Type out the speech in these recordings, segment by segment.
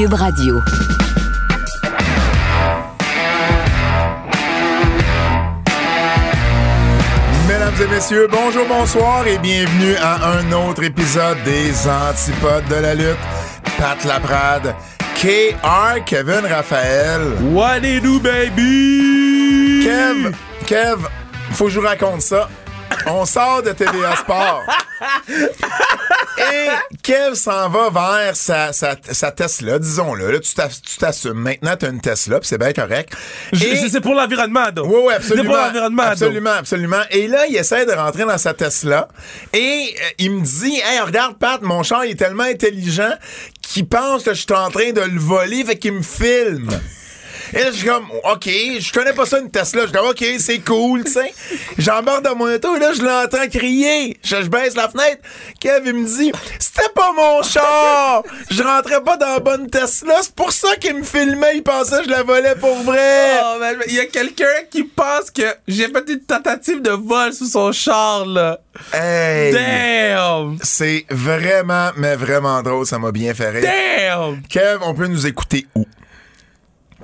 Cube Radio. Mesdames et messieurs, bonjour, bonsoir et bienvenue à un autre épisode des Antipodes de la lutte. Pat Laprade, KR, Kevin Raphaël. What it do, baby? Kev, Kev, faut que je vous raconte ça. On sort de TVA Sport. Et Kev s'en va vers sa, sa, sa Tesla, disons-le. Là, tu t'ass- tu t'assumes. Maintenant, tu as une Tesla, puis c'est bien correct. Et- C'est pour l'environnement, donc. oui, oui, absolument. C'est pour l'environnement. Absolument, absolument. Et là, il essaie de rentrer dans sa Tesla et euh, il me dit Hey, regarde, Pat, mon char il est tellement intelligent qu'il pense que je suis en train de le voler, fait qu'il me filme. Et là, je suis comme, OK, je connais pas ça une Tesla. Je suis comme, OK, c'est cool, tu sais. J'embarque dans mon auto et là, je l'entends crier. Je, je baisse la fenêtre. Kev, il me dit, c'était pas mon char. Je rentrais pas dans la bonne Tesla. C'est pour ça qu'il me filmait. Il pensait que je la volais pour vrai. Oh, man, il y a quelqu'un qui pense que j'ai fait une tentative de vol sous son char, là. Hey. Damn! C'est vraiment, mais vraiment drôle. Ça m'a bien fait rire. Damn! Kev, on peut nous écouter où?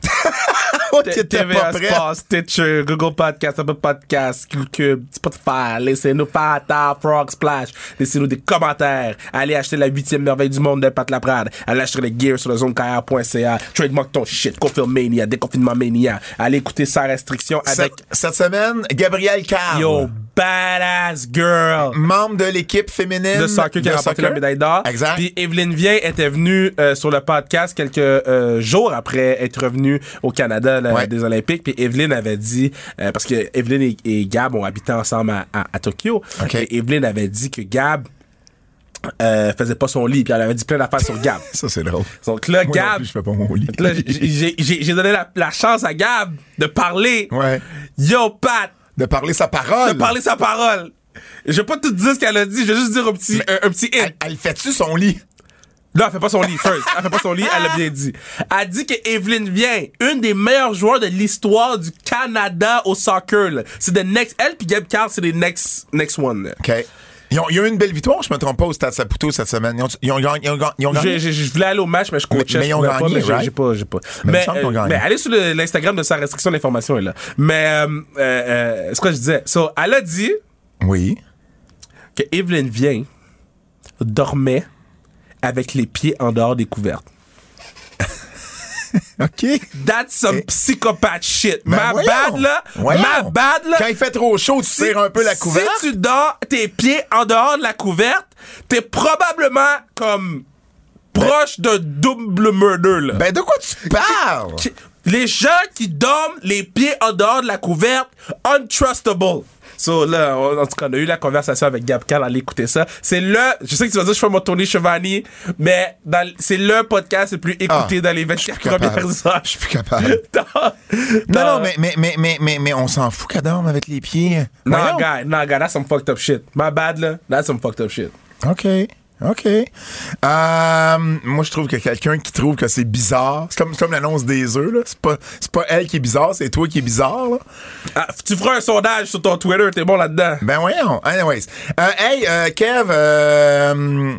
TVA Stitcher, Google Podcast, Apple Podcast, Cube, Spotify, laissez-nous Fata, Frog Splash, laissez-nous des commentaires, allez acheter la huitième merveille du monde de Pat Laprade, allez acheter les gears sur le zonekr.ca, trademark ton shit, Confirm Mania, déconfinement Mania, allez écouter sans restriction avec Cette, cette semaine, Gabrielle Carr, Yo, badass girl! membre de l'équipe féminine de soccer qui a remporté la médaille d'or. Exact. Puis Evelyne Vien était venue euh, sur le podcast quelques euh, jours après être revenue au Canada là, Ouais. des Olympiques. Puis Evelyne avait dit, euh, parce que Evelyne et, et Gab ont habité ensemble à, à- à Tokyo. OK. Et Evelyne avait dit que Gab euh, faisait pas son lit. Puis elle avait dit plein d'affaires sur Gab. Ça, c'est drôle. Donc là, Moi Gab... plus, je fais pas mon lit. J'ai donné la, la chance à Gab de parler. Ouais. Yo, Pat, De parler sa parole. de parler sa parole. Je vais pas tout dire ce qu'elle a dit, je vais juste dire un petit, un, un petit hint. Elle, elle fait-tu son lit? Là, elle fait pas son lit, first. Elle fait pas son lit, elle l'a bien dit. Elle dit que Evelyne vient, une des meilleures joueurs de l'histoire du Canada au soccer. C'est the next. Elle puis Gab Carl, c'est les next, next one. là. OK. Ils ont, ils ont eu une belle victoire, je me trompe pas, au Stade Saputo cette semaine. Ils ont, ils ont, ils ont, ils ont- ils ont gagné. Je voulais aller au match, mais je coachais. Mais- mais ils ont pouvais pas, gagné, mais right? J'ai pas, j'ai pas. Mais euh, gagné. mais allez sur l'Instagram de sa restriction d'information, est là. Mais, euh, euh, euh, c'est quoi je disais? So, elle a dit Oui. que Evelyne vient, dormait avec les pieds en dehors des couvertes. OK. That's some psychopath shit. Ben ma voyons. bad, là. Voyons. Ma bad, là. Quand il fait trop chaud, tu tires un peu la couverte. Si tu dors tes pieds en dehors de la couverte, t'es probablement comme proche d'un double murder, là. Ben, de quoi tu parles? Les gens qui dorment les pieds en dehors de la couverte, untrustable. So là, on- en tout cas, on a eu la conversation avec Gab Cal, allez écouter ça. C'est le, je sais que tu vas dire que je fais mon Tony Chevani, mais dans- c'est le podcast le plus écouté Ah, dans les Je 24 suis plus capable. premières heures. Je suis plus capable. Non, non, mais, mais, mais, mais, mais, mais on s'en fout qu'elle dorme avec les pieds. Non, guy, non, guy, that's some fucked up shit. My bad, là. That's some fucked up shit. OK. OK. Euh, moi, je trouve que quelqu'un qui trouve que c'est bizarre, c'est comme, comme l'annonce des œufs, là. C'est pas, pas elle qui est bizarre, c'est toi qui est bizarre, là. Ah, tu feras un sondage sur ton Twitter, t'es bon là-dedans. Ben voyons. Anyways. Euh, hey, euh, Kev, euh,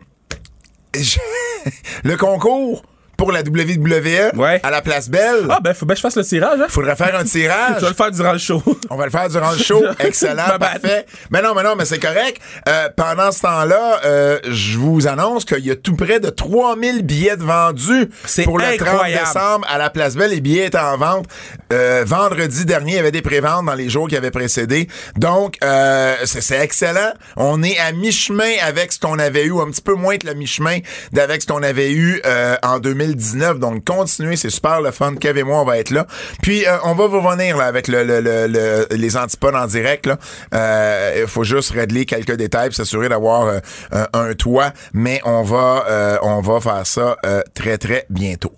j'ai- le concours pour la WWE Ouais. à la Place Belle. Ah, ben, faut ben que je fasse le tirage, hein. Faudrait faire un tirage. Je vais le faire durant le show. On va le faire durant le show. Excellent, parfait. Mais non, mais non, mais c'est correct. Euh, pendant ce temps-là, euh, je vous annonce qu'il y a tout près de 3000 billets de vendus C'est pour le 30 incroyable. décembre à la Place Belle. Les billets étaient en vente. Euh, vendredi dernier, il y avait des préventes dans les jours qui avaient précédé. Donc, euh, c'est excellent. On est à mi-chemin avec ce qu'on avait eu, un petit peu moins que le mi-chemin d'avec ce qu'on avait eu euh, en 2019. Donc, continuez, c'est super le fun. Kev et moi, on va être là. Puis, euh, on va vous revenir là, avec le, le- le- le- les antipodes en direct. Euh, Il faut juste régler quelques détails, s'assurer d'avoir euh, un toit. Mais on va, on va faire ça très, très bientôt.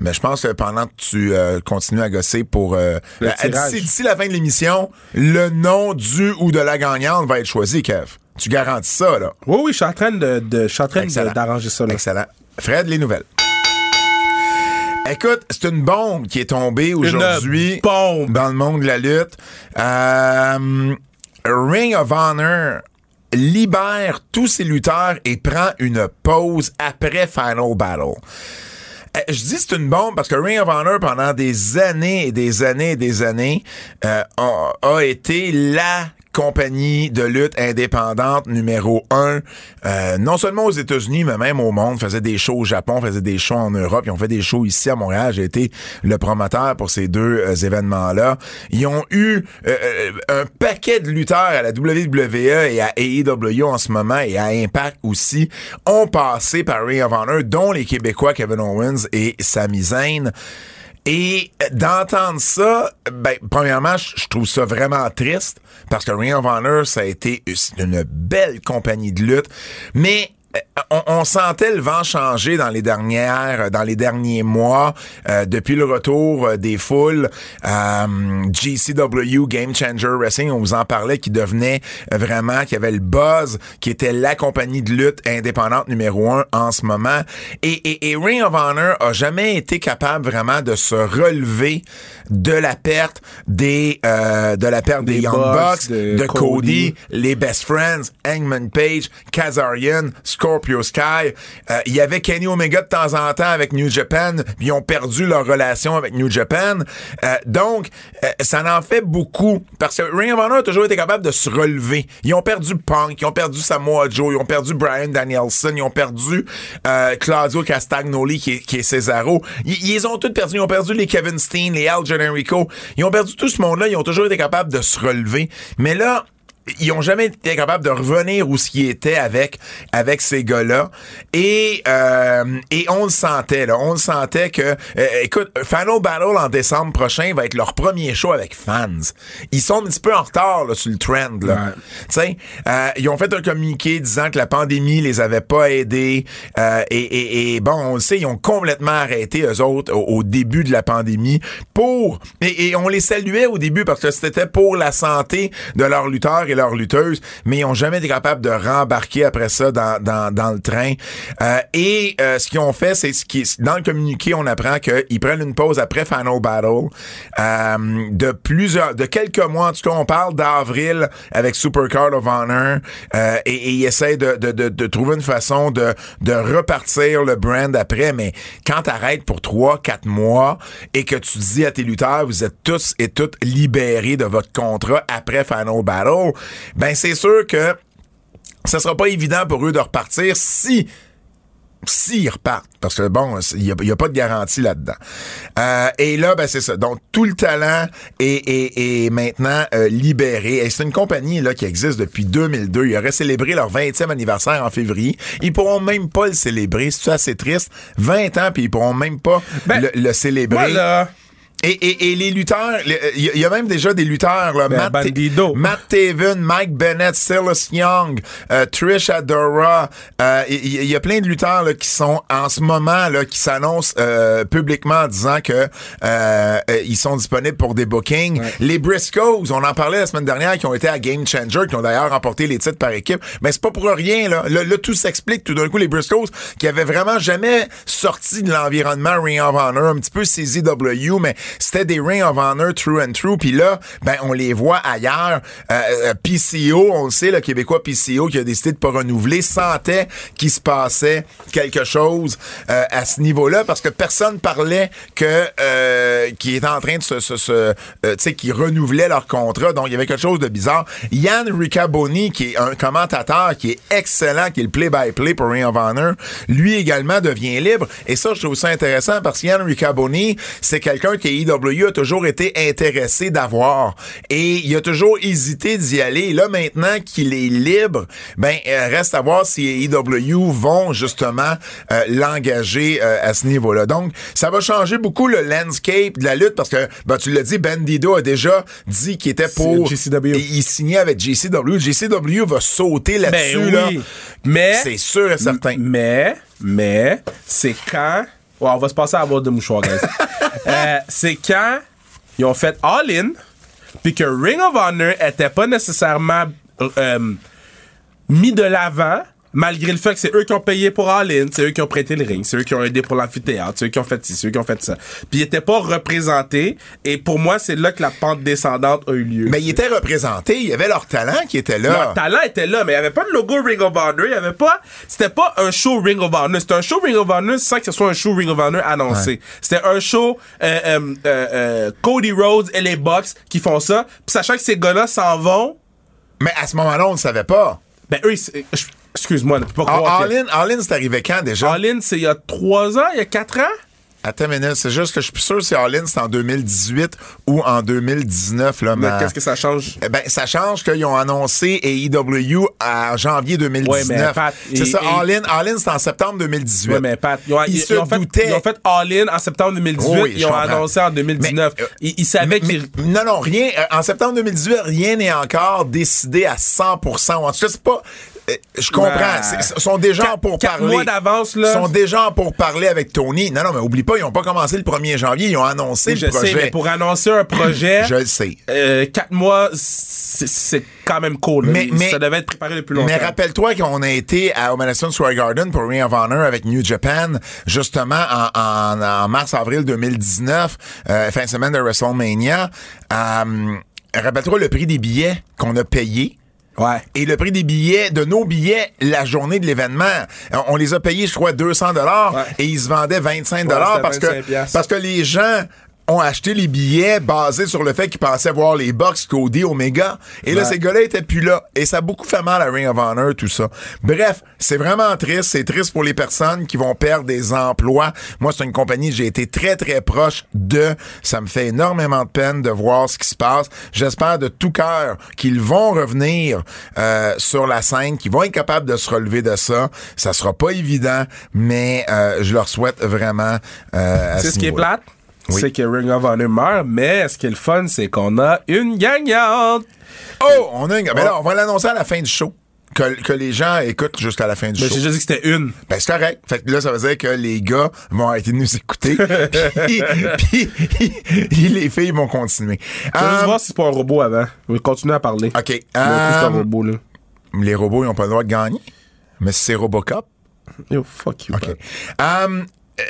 Mais je pense que pendant que tu continues à gosser pour... d'ici la fin de l'émission, le nom du ou de la gagnante va être choisi, Kev. Tu garantis ça, là. Oui, oui, je suis en train de, de- je suis en train d'arranger ça, là. Excellent. Fred, les nouvelles. Écoute, c'est une bombe qui est tombée aujourd'hui dans le monde de la lutte. Euh, Ring of Honor libère tous ses lutteurs et prend une pause après Final Battle. euh, je dis c'est une bombe parce que Ring of Honor, pendant des années et des années et des années, euh, a, a été la compagnie de lutte indépendante numéro un, euh, non seulement aux États-Unis, mais même au monde. Faisait des shows au Japon, faisait des shows en Europe. Ils ont fait des shows ici à Montréal. J'ai été le promoteur pour ces deux euh, événements-là. Ils ont eu euh, un paquet de lutteurs à la WWE et à AEW en ce moment et à Impact aussi ont passé par Ring of Honor, dont les Québécois Kevin Owens et Sami Zayn. Et d'entendre ça, ben, premièrement, je trouve ça vraiment triste parce que Ring of Honor, ça a été une belle compagnie de lutte. Mais on, on, sentait le vent changer dans les dernières, dans les derniers mois, euh, depuis le retour euh, des foules. Euh, GCW Game Changer Wrestling, on vous en parlait, qui devenait vraiment, qui avait le buzz, qui était la compagnie de lutte indépendante numéro un en ce moment. Et, et, et Ring of Honor a jamais été capable vraiment de se relever de la perte des, euh, de la perte des, des Young Bucks, de, de Cody. Cody, les Best Friends, Hangman Page, Kazarian, Scorpio Sky. Euh, il y avait Kenny Omega de temps en temps avec New Japan, ils ont perdu leur relation avec New Japan. Euh, donc, euh, ça en fait beaucoup. Parce que Ring of Honor a toujours été capable de se relever. Ils ont perdu Punk, ils ont perdu Samoa Joe, ils ont perdu Brian Danielson, ils ont perdu Claudio Castagnoli qui est, qui Cesaro. Ils, ils ont tous perdu. Ils ont perdu les Kevin Steen, les Al Generico. Ils ont perdu tout ce monde-là. Ils ont toujours été capables de se relever. Mais là, ils ont jamais été capables de revenir où ce qui était avec avec ces gars-là. Et euh, et on le sentait là. On le sentait que euh, écoute Final Battle en décembre prochain va être leur premier show avec fans. Ils sont un petit peu en retard là, sur le trend là. Ouais. tu sais euh, ils ont fait un communiqué disant que la pandémie les avait pas aidés euh, et, et, et, bon on le sait ils ont complètement arrêté eux autres au, au début de la pandémie pour et, et, on les saluait au début parce que c'était pour la santé de leurs lutteurs et leurs lutteuses, mais ils ont jamais été capables de rembarquer après ça dans, dans, dans le train. Euh, et euh, ce qu'ils ont fait, c'est ce qui dans le communiqué, on apprend qu'ils prennent une pause après Final Battle euh, de plusieurs, de quelques mois. En tout cas, on parle d'avril avec Supercard of Honor et, et ils essaient de, de, de, de, trouver une façon de, de repartir le brand après. Mais quand t'arrêtes pour trois, quatre mois et que tu dis à tes lutteurs, vous êtes tous et toutes libérés de votre contrat après Final Battle, ben c'est sûr que ça sera pas évident pour eux de repartir si s'ils repartent, parce que bon, il n'y a, a, pas de garantie là-dedans. Euh, et là, ben c'est ça. Donc, tout le talent est, est, est maintenant euh, libéré. Et c'est une compagnie là qui existe depuis 2002. Ils auraient célébré leur 20e anniversaire en février. Ils pourront même pas le célébrer. C'est assez triste? 20 ans, puis ils pourront même pas ben, le, le, célébrer. Voilà. Et, et, et, les lutteurs, il y, y, a même déjà des lutteurs, là, ben, Matt. Matt Taven, Mike Bennett, Silas Young, euh, Trish Adora, il euh, y, y, a plein de lutteurs là, qui sont en ce moment là, qui s'annoncent euh, publiquement en disant que euh, ils sont disponibles pour des bookings. Ouais. Les Briscoes, on en parlait la semaine dernière, qui ont été à Game Changer, qui ont d'ailleurs remporté les titres par équipe, mais c'est pas pour rien là. Là, là tout s'explique. Tout d'un coup, les Briscoes qui avaient vraiment jamais sorti de l'environnement Ring of Honor, un petit peu CZW, mais c'était des Ring of Honor true and true. Puis là, ben on les voit ailleurs. Euh, PCO, on le sait, le Québécois PCO qui a décidé de pas renouveler, sentait qu'il se passait quelque chose euh, à ce niveau-là parce que personne parlait que euh, qui était en train de se, se, se euh, tu sais, qui renouvelait leur contrat. Donc il y avait quelque chose de bizarre. Yann Riccaboni, qui est un commentateur qui est excellent, qui est le play-by-play -play pour Ring of Honor, lui également devient libre. Et ça, je trouve ça intéressant parce que Yann Riccaboni, c'est quelqu'un qui est AEW a toujours été intéressé d'avoir. Et il a toujours hésité d'y aller. Et là, maintenant qu'il est libre, ben, reste à voir si AEW vont justement euh, l'engager euh, à ce niveau-là. Donc, ça va changer beaucoup le landscape de la lutte parce que, ben, tu l'as dit, Bandido a déjà dit qu'il était pour... GCW. Il signait avec JCW. JCW va sauter là-dessus, ben, là. Oui. Mais... C'est sûr et certain. Mais, mais, c'est quand... Ouais, on va se passer à bord de mouchoir, guys. euh, c'est quand ils ont fait All-In, puis que Ring of Honor était pas nécessairement euh, mis de l'avant Malgré le fait que c'est eux qui ont payé pour All In, c'est eux qui ont prêté le ring, c'est eux qui ont aidé pour l'amphithéâtre, c'est eux qui ont fait ci, c'est eux qui ont fait ça. Puis ils étaient pas représentés. Et pour moi, c'est là que la pente descendante a eu lieu. Mais ils étaient représentés, il y avait leur talent qui était là. Leur talent était là, mais il n'y avait pas de logo Ring of Honor. Il y avait pas. C'était pas un show Ring of Honor. C'était un show Ring of Honor sans que ce soit un show Ring of Honor annoncé. C'était un show euh, euh, euh, euh, Cody Rhodes et les Bucks qui font ça. Puis sachant que ces gars-là s'en vont, Mais à ce moment-là, on ne savait pas. ben eux, je- excuse-moi, ne peux pas All, croire. All que- All c'est arrivé quand déjà? All In, c'est il y a trois ans, il y a quatre ans? Attends une c'est juste que je suis plus sûr si All In, c'est en 2018 ou en 2019. Là, Mais ma- qu'est-ce que ça change? Eh ben, ça change qu'ils ont annoncé AEW en janvier 2019. Ouais, mais Pat, c'est ça, et- All In, All In, c'est en septembre 2018. Ouais, mais Pat, ils ont, Ils ils- se ils ont fait, doutaient. ils ont fait All In en septembre 2018. Oui, ils ont comprends. annoncé en 2019. Mais, euh, ils, ils savaient Mais- qu'ils. non, non, rien. euh, En septembre 2018, rien n'est encore décidé à 100%. En tout cas, c'est pas. Euh, Je comprends. Ouais. Ils sont déjà Quatre- pour quatre parler. mois d'avance, là. Sont déjà pour parler avec Tony. Non, non, mais oublie pas, ils ont pas commencé le 1er janvier. Ils ont annoncé je le projet. sais, mais pour annoncer un projet, Je le sais. euh, quatre mois, c'est c'est quand même cool. là. Mais- mais- ça devait être préparé depuis longtemps. Mais rappelle-toi qu'on a été à, au Madison Square Garden pour Ring of Honor avec New Japan, justement en, en- en mars-avril 2019, euh, fin de semaine de WrestleMania. Euh, rappelle-toi le prix des billets qu'on a payé. Ouais. Et le prix des billets, de nos billets, la journée de l'événement, on- on les a payés, je crois, 200 dollars Ouais. et ils se vendaient 25 Ouais, dollars parce que 25 piastres. parce que les gens ont acheté les billets basés sur le fait qu'ils pensaient voir les Bucks, Cody, Omega. Et là, ces gars-là étaient plus là. Et ça a beaucoup fait mal à Ring of Honor, tout ça. Bref, c'est vraiment triste. C'est triste pour les personnes qui vont perdre des emplois. Moi, c'est une compagnie que j'ai été très, très proche de. Ça me fait énormément de peine de voir ce qui se passe. J'espère de tout cœur qu'ils vont revenir euh, sur la scène, qu'ils vont être capables de se relever de ça. Ça sera pas évident, mais euh, je leur souhaite vraiment euh, C'est ce ce qui est plate? Oui. C'est que Ring of Honor meurt, mais ce qui est le fun, c'est qu'on a une gagnante. Oh, on a une... Ben là, on va l'annoncer à la fin du show. Que, que les gens écoutent jusqu'à la fin du Mais show. j'ai juste dit que c'était une. Ben, c'est correct. Fait que là, ça veut dire que les gars vont arrêter de nous écouter. puis, puis les filles vont continuer. Je veux juste Euh, voir si c'est pas un robot avant. Je vais continuer à parler. OK. Un euh, robot, là. les robots, ils n'ont pas le droit de gagner. Mais c'est Robocop. Yo, fuck you. OK. Euh,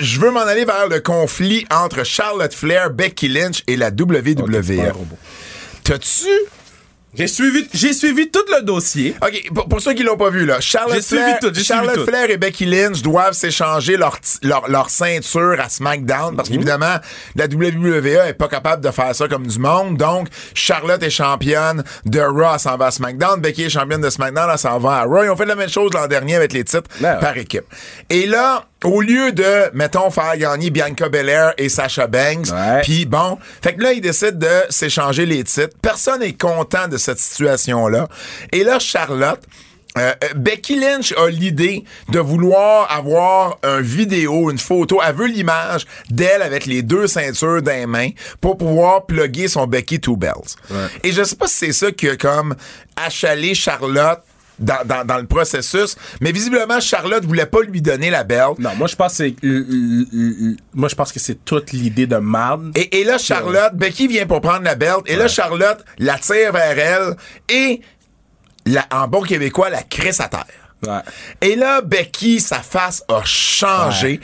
je veux m'en aller vers le conflit entre Charlotte Flair, Becky Lynch et la WWE. T'as-tu J'ai suivi, j'ai suivi tout le dossier. OK, pour, pour ceux qui l'ont pas vu, là, Charlotte, Flair, tout, Charlotte. Flair et Becky Lynch doivent s'échanger leur, leur, leur ceinture à SmackDown parce qu'évidemment, la WWE est pas capable de faire ça comme du monde. Donc, Charlotte est championne de Raw, s'en va à SmackDown. Becky est championne de SmackDown, elle s'en va à Raw. Ils ont fait la même chose l'an dernier avec les titres Ben par équipe. Et là, au lieu de, mettons, faire gagner Bianca Belair et Sasha Banks, puis bon, fait que là, ils décident de s'échanger les titres. Personne n'est content de cette situation-là. Et là, Charlotte, euh, euh, Becky Lynch a l'idée de vouloir avoir un vidéo, une photo. Elle veut l'image d'elle avec les deux ceintures dans les mains pour pouvoir plugger son Becky Two Bells. Et je sais pas si c'est ça qui a comme achalé Charlotte dans, dans, dans le processus, mais visiblement, Charlotte voulait pas lui donner la belle. Non, moi je pense que c'est, l- l- l- moi je pense que c'est toute l'idée de marde. Et, et là, Charlotte, Becky vient pour prendre la belt. Et là, Charlotte la tire vers elle et, la, en bon québécois, la crisse à terre. Ouais. Et là, Becky, sa face a changé.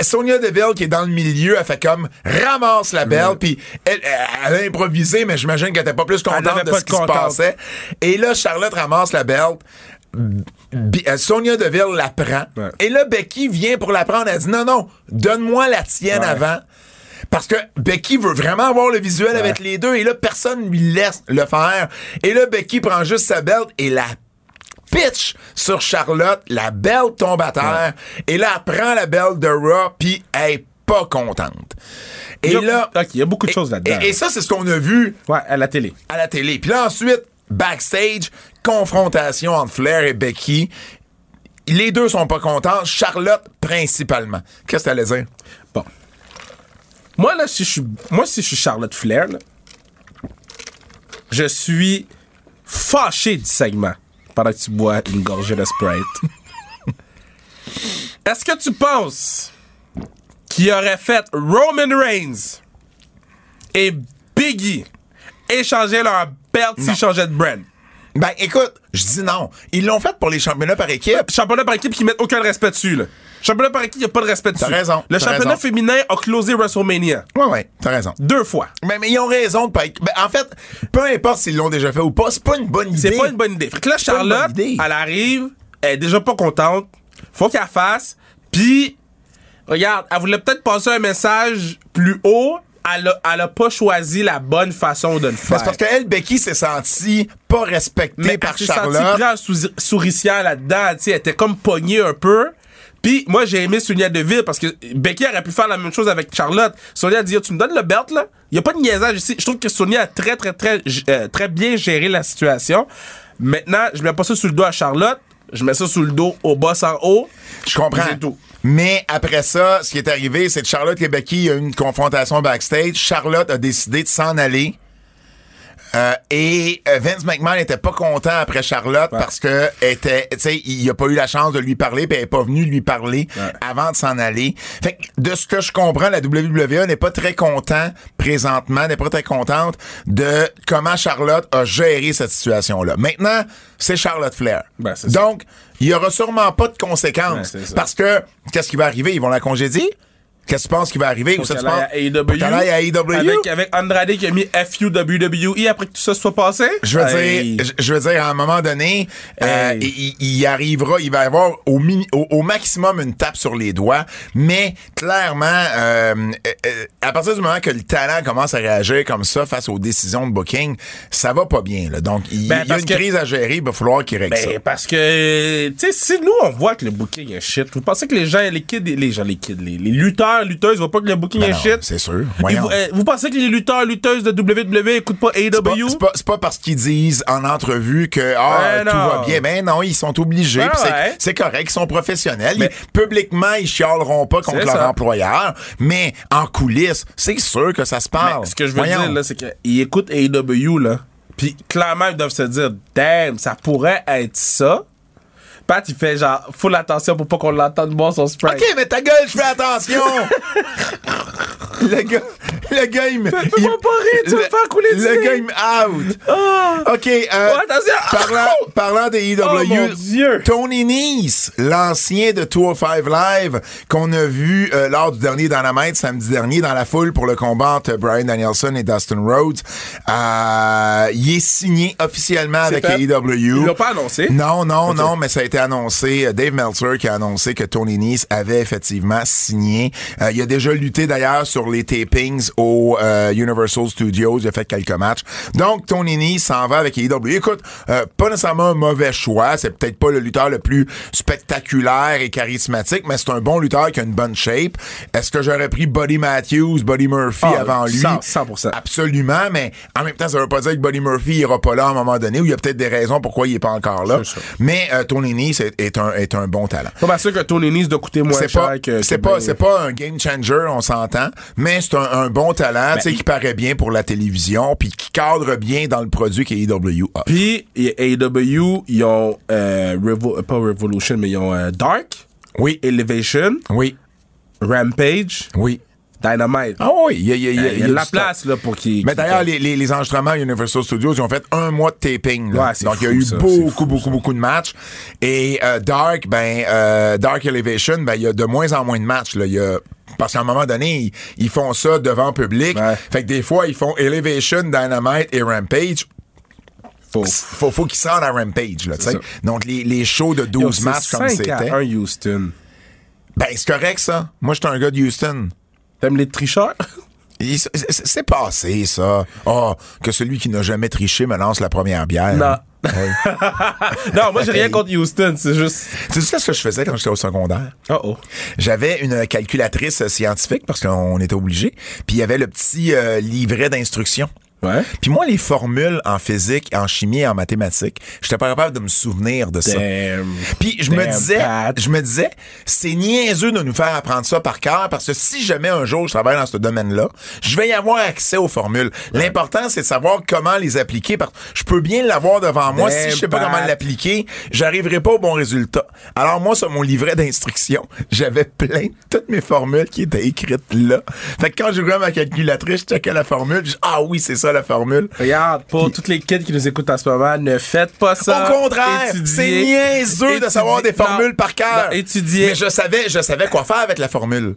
Sonia Deville, qui est dans le milieu, a fait comme ramasse la belle, puis elle, elle a improvisé, mais j'imagine qu'elle était pas plus contente de pas ce qui se passait. Et là, Charlotte ramasse la belle. Euh, Sonia Deville la prend. Et là, Becky vient pour la prendre. Elle dit non, non, donne-moi la tienne avant. Parce que Becky veut vraiment avoir le visuel avec les deux. Et là, personne lui laisse le faire. Et là, Becky prend juste sa belt et la pitch sur Charlotte. La belle tombe à terre. Et là, elle prend la belle de Raw, puis elle est pas contente. Et Il y a- là... il y a beaucoup de choses là-dedans. Et, et ça, c'est ce qu'on a vu Ouais, à la télé. à la télé. Puis là, ensuite, backstage, confrontation entre Flair et Becky. Les deux sont pas contents. Charlotte, principalement. Qu'est-ce que t'allais dire? Bon. Moi, là, si je suis, moi, si je suis Charlotte Flair, là, je suis fâché du segment pendant que tu bois une gorgée de Sprite. Est-ce que tu penses qu'il aurait fait Roman Reigns et Biggie échanger leur belt s'ils changeaient de brand? Ben, écoute, Je dis non. Ils l'ont fait pour les championnats par équipe. Championnat par équipe qui mettent aucun respect dessus, là. Championnat par équipe, il n'y a pas de respect dessus. T'as raison, Le championnat raison. féminin a closé WrestleMania. Ouais, ouais, t'as raison. Deux fois. Mais, mais ils ont raison de pas être- ben, en fait, peu importe s'ils l'ont déjà fait ou pas, c'est pas une bonne idée. C'est pas une bonne idée. Fait que là, Charlotte, elle arrive, elle est déjà pas contente. Faut qu'elle fasse. Puis, regarde, elle voulait peut-être passer un message plus haut. Elle a, elle a pas choisi la bonne façon de le Ben, faire. c'est parce qu'elle, Becky, s'est sentie pas respectée mais par elle s'est sentie Charlotte. prise en sou- souricière là-dedans, elle était comme pognée un peu. Puis moi j'ai aimé Sonia Deville parce que Becky aurait pu faire la même chose avec Charlotte. Sonia a dit tu me donnes le belt là? Il y a pas de niaisage ici. Je trouve que Sonia a très très très euh, très bien géré la situation. Maintenant, je mets pas ça sous le dos à Charlotte, je mets ça sous le dos au boss en haut. Je comprends. C'est tout. Mais après ça, ce qui est arrivé, c'est que Charlotte et Becky, il y a eu une confrontation backstage. Charlotte a décidé de s'en aller. Euh, et euh, Vince McMahon n'était pas content après Charlotte parce que était, tu sais, il a pas eu la chance de lui parler, puis elle est pas venue lui parler avant de s'en aller. Fait que de ce que je comprends, la WWE n'est pas très content présentement, n'est pas très contente de comment Charlotte a géré cette situation-là. Maintenant, c'est Charlotte Flair. Ben. Donc, il y aura sûrement pas de conséquences parce que qu'est-ce qui va arriver? Ils vont la congédier? Qu'est-ce que tu penses qui va arriver? Ou ça, tu penses- à AEW. À AEW? Avec, avec Andrade qui a mis FU WWE après que tout ça soit passé? Je veux Hey. dire, je- veux dire, à un moment donné, euh, il, arrivera, il va y avoir au, mini- au, au maximum une tape sur les doigts, mais clairement, euh, euh, à partir du moment que le talent commence à réagir comme ça face aux décisions de booking, ça va pas bien. Là. Donc, il, Ben, il y a une que- crise à gérer, il va falloir qu'il règle ça. Ben, parce que, tu sais, si nous, on voit que le booking est shit, vous pensez que les gens, les kids, les gens, les kids, les, les lutteurs, lutteuses, voient pas que le booking Ben est non, shit? c'est sûr. Voyons. Vous, euh, vous pensez que les lutteurs, lutteuses de WWE écoutent pas pas, AEW? c'est pas- c'est pas parce qu'ils disent en entrevue que ah, Ouais, tout non. va bien. Ben non, ils sont obligés. Puis c'est- ouais. C'est correct, ils sont professionnels. Mais- Ils- publiquement, ils chialeront pas contre leur ça. employeur. Mais en coulisses, c'est sûr que ça se parle. Mais ce que je veux Voyons. dire, là, c'est qu'ils écoutent AEW, là. Puis clairement, ils doivent se dire, damn, ça pourrait être ça. Pat, il fait genre, full attention pour pas qu'on l'entende boire son Sprite. OK, mais ta gueule, je fais attention! le gars, le gars, il me. Fais-moi il- pas rire, tu vas le- faire couler du Le nez. gars, il me out. Ah! OK, euh, Oh, attention! Parlant, parlant des EW, Oh, mon Dieu! Tony Nese, l'ancien de Tour 5 Live, qu'on a vu euh, lors du dernier Dynamite samedi dernier dans la foule pour le combat entre Brian Danielson et Dustin Rhodes, euh, il est signé officiellement avec fait. AEW. Ils l'ont pas annoncé? Non, non, non, mais ça a été annoncé. Dave Meltzer qui a annoncé que Tony Nese avait effectivement signé. Euh, il a déjà lutté d'ailleurs sur les tapings au euh, Universal Studios. Il a fait quelques matchs. Donc, Tony Nese s'en va avec AEW. Écoute, euh, pas nécessairement un mauvais choix. C'est peut-être pas le lutteur le plus spectaculaire et charismatique, mais c'est un bon lutteur qui a une bonne shape. Est-ce que j'aurais pris Buddy Matthews, Buddy Murphy Ah, avant lui? 100%, 100%. Absolument, mais en même temps, ça veut pas dire que Buddy Murphy ira pas là à un moment donné, ou il y a peut-être des raisons pourquoi il est pas encore là. Mais euh, Tony Nese est, est un, est un bon talent. Pas sûr que Tony Nese doit coûter moins C'est cher pas, que. c'est pas, ben- c'est pas un game changer, on s'entend, mais c'est un, un bon talent, tu sais, qui paraît bien pour la télévision, puis qui cadre bien dans le produit qu'AEW a. Puis, il y a AEW, ils ont. Euh, Revo- pas Revolution, mais ils ont euh, Dark, Oui, Elevation, oui, Rampage, oui. Dynamite. Ah oui, il y a, il y a- il y a- Il y a du de la place là, pour qu'ils. Mais d'ailleurs, les, les, les enregistrements à Universal Studios, ils ont fait un mois de taping. là. Ouais, Donc, il y a eu ça, beaucoup, fou, beaucoup, beaucoup de matchs. Et euh, Dark, ben, euh, Dark Elevation, ben, il y a de moins en moins de matchs. Là. Y a parce qu'à un moment donné, ils, ils font ça devant public. Ouais. Fait que des fois, ils font Elevation, Dynamite et Rampage. Faut- Faut, faut qu'ils sortent à Rampage, là, tu sais. ça. Donc, les, les shows de Yo, 12 c'est matchs comme 5 c'était. 1 Houston. Ben, c'est correct, ça. Moi, j'étais un gars de Houston. T'aimes les tricheurs? C'est- C'est c'est passé, ça. Oh, que celui qui n'a jamais triché me lance la première bière. Non. Hey. non, moi j'ai rien contre Houston, c'est juste. Tu sais ce que je faisais quand j'étais au secondaire? Oh oh. J'avais une calculatrice scientifique parce qu'on était obligé. Puis il y avait le petit euh, livret d'instructions. Ouais. Puis moi, les formules en physique, en chimie et en mathématiques, j'étais pas capable de me souvenir de ça. Damn. Puis je me disais, Pat. je me disais, c'est niaiseux de nous faire apprendre ça par cœur parce que si jamais un jour je travaille dans ce domaine-là, je vais y avoir accès aux formules. L'important, c'est de savoir comment les appliquer parce que je peux bien l'avoir devant moi. Damn, si je sais pas Pat. comment l'appliquer, j'arriverai pas au bon résultat. Alors moi, sur mon livret d'instructions, j'avais plein de toutes mes formules qui étaient écrites là. Fait que quand j'ouvrais ma calculatrice, je checkais la formule, je dis, ah oui, c'est ça la formule. Regarde, pour toutes les kids qui nous écoutent en ce moment, ne faites pas ça. Au contraire, c'est niaiseux de savoir des Non, formules par cœur. non, étudiez. Mais je savais, je savais quoi faire avec la formule.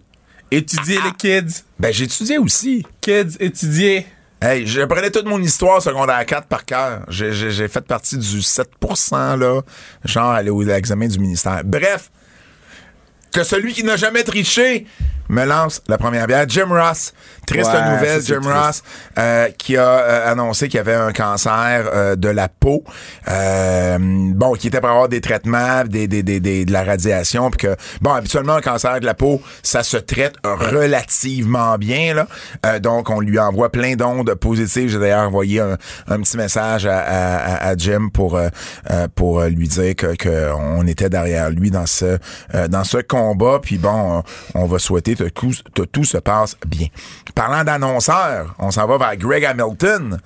Étudiez les kids. Ben, j'étudiais aussi. Kids, étudiez. Hey, j'apprenais toute mon histoire secondaire 4 par cœur. J'ai, fait partie du 7%, là, genre aller au l'examen du ministère. Bref, que celui qui n'a jamais triché me lance la première bière. Jim Ross, triste Ouais, nouvelle, Jim triste. Ross, euh, qui a euh, annoncé qu'il avait un cancer euh, de la peau. Euh, bon, qui était pour avoir des traitements, des, des, des, des- de la radiation, puis que, bon, habituellement, un cancer de la peau, ça se traite relativement bien, là. Euh, donc, on lui envoie plein d'ondes positives. J'ai d'ailleurs envoyé un, un petit message à, à, à- Jim pour, euh, pour lui dire que, que on était derrière lui dans ce, euh, dans ce combat. Puis bon, on, on va souhaiter que tout, que tout se passe bien. Parlant d'annonceurs, on s'en va vers Greg Hamilton,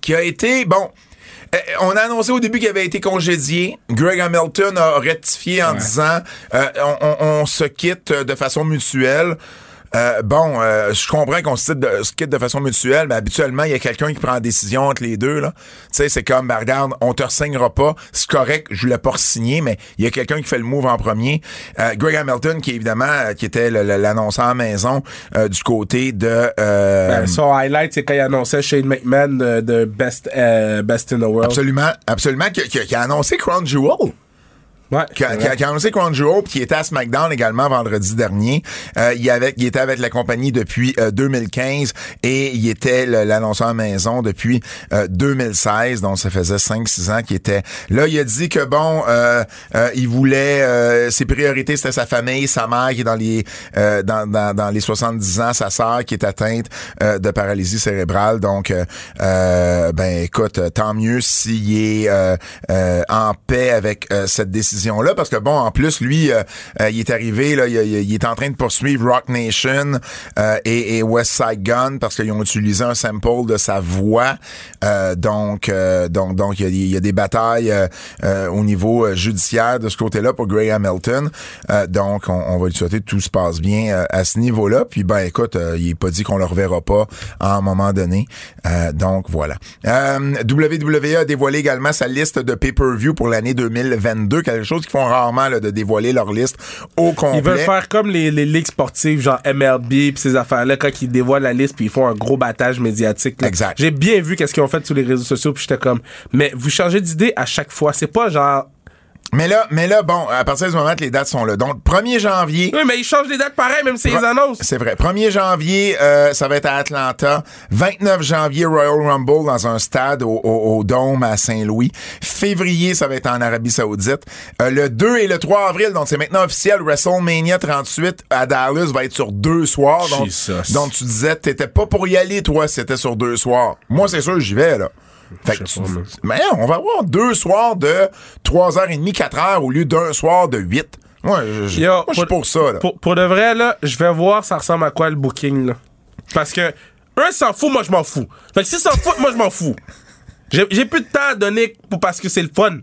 qui a été, bon, euh, on a annoncé au début qu'il avait été congédié. Greg Hamilton a rectifié en disant euh, on, on- on se quitte de façon mutuelle. Euh, bon, euh, je comprends qu'on se quitte, de, se quitte de façon mutuelle, mais habituellement, il y a quelqu'un qui prend la décision entre les deux. là. Tu sais, c'est comme, ben, regarde, on te ressignera pas. C'est correct, je l'ai pas signé, mais il y a quelqu'un qui fait le move en premier. Euh, Greg Hamilton, qui évidemment, qui était l'annonceur à maison euh, du côté de... euh, Ben, son highlight, c'est quand il annonçait Shane McMahon de, de Best, Best in the World. absolument, absolument, qui, qui- qui a annoncé Crown Jewel. Ouais, qui a, annoncé Crown Jewel, puis qui était à SmackDown également vendredi dernier. Euh, il, avait, il était avec la compagnie depuis euh, 2015 et il était l'annonceur maison depuis euh, 2016, donc ça faisait 5-6 ans qu'il était là. Il a dit que bon, euh, euh, il voulait euh, ses priorités c'était sa famille, sa mère qui est dans les dans, dans, dans les 70 ans, sa sœur qui est atteinte de paralysie cérébrale. Donc, ben écoute, tant mieux s'il est en paix avec cette décision-là, parce que bon, en plus, lui, euh, euh, il est arrivé, là, il, est en train de poursuivre Rock Nation euh, et, et West Side Gun parce qu'ils ont utilisé un sample de sa voix. Donc, donc, donc, il y a, des- batailles au niveau judiciaire de ce côté-là pour Grey Hamilton. Donc, on, va lui souhaiter que tout se passe bien à ce niveau-là. Puis, ben, écoute, il est pas dit qu'on le reverra pas à un moment donné. Donc, voilà. WWE a dévoilé également sa liste de pay-per-view pour l'année 2022, quelque chose qu'ils font rarement, là, de dévoiler leur liste au complet. Ils veulent faire comme les, les ligues sportives, genre MLB pis ces affaires-là, quand ils dévoilent la liste puis ils font un gros battage médiatique. là. Exact. J'ai bien vu qu'est-ce qu'ils ont fait sur les réseaux sociaux puis j'étais comme, mais vous changez d'idée à chaque fois. C'est pas genre, Mais là, mais là, bon, à partir du moment que les dates sont là. Donc, 1er janvier, oui, mais ils changent les dates pareil, même si ils annoncent. C'est vrai. 1er janvier, euh, ça va être à Atlanta. 29 janvier, Royal Rumble dans un stade au, au, au Dôme à Saint-Louis. Février, ça va être en Arabie Saoudite. Euh, le 2 et le 3 avril, donc c'est maintenant officiel, WrestleMania 38 à Dallas va être sur deux soirs. Donc, Jesus. donc tu disais, t'étais pas pour y aller, toi, si c'était sur deux soirs. Moi, c'est sûr, j'y vais, là. Fait que tu- pas, mais on va avoir deux soirs de 3h30, 4h au lieu d'un soir de 8. Moi, je, je- Yo, moi, je suis pour ça, là. Pour, pour de vrai, là, je vais voir ça ressemble à quoi le booking, là. Parce que eux s'en foutent, moi je m'en fous. Fait que s'ils s'en foutent, moi je m'en fous. J'ai j'ai plus de temps à donner pour, parce que c'est le fun.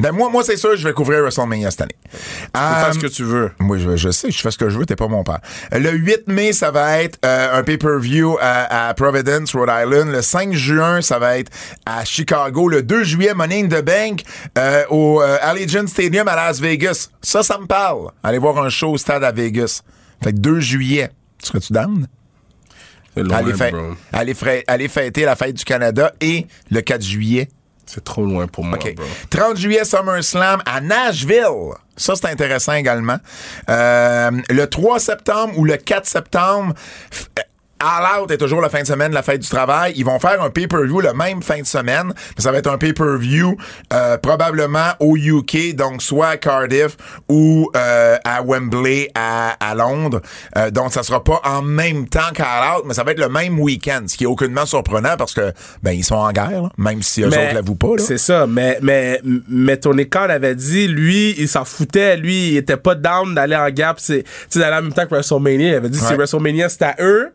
Ben moi, moi c'est sûr, je vais couvrir WrestleMania cette année. Tu peux faire ce que tu veux. Moi, je, je sais, je fais ce que je veux, t'es pas mon père. Euh, Le 8 mai, ça va être euh, un pay-per-view à, à Providence, Rhode Island. Le 5 juin, ça va être à Chicago. Le 2 juillet, Money in the Bank euh, au euh, Allegiant Stadium à Las Vegas. Ça, ça me parle. Allez voir un show au stade à Vegas. Fait que 2 juillet. Serais-tu down? Loin, allez, fê- bro. allez fra- allez fêter la fête du Canada et le 4 juillet, C'est trop loin pour moi, OK. bro. 30 juillet, SummerSlam à Nashville. Ça, c'est intéressant également. Euh, le 3 septembre ou le 4 septembre, All Out est toujours la fin de semaine de la fête du travail. Ils vont faire un pay-per-view le même fin de semaine. Ça va être un pay-per-view euh, probablement au UK, donc soit à Cardiff ou euh, à Wembley à, à Londres. Euh, donc ça sera pas en même temps qu'All Out, mais ça va être le même week-end, ce qui est aucunement surprenant parce que ben ils sont en guerre, là, même si eux Mais autres l'avouent pas. C'est ça, mais, mais, mais Tony Khan avait dit, lui, il s'en foutait, lui, il était pas down d'aller en gap, c'est, tu sais, en même temps que WrestleMania. Il avait dit, si. WrestleMania, c'était à eux.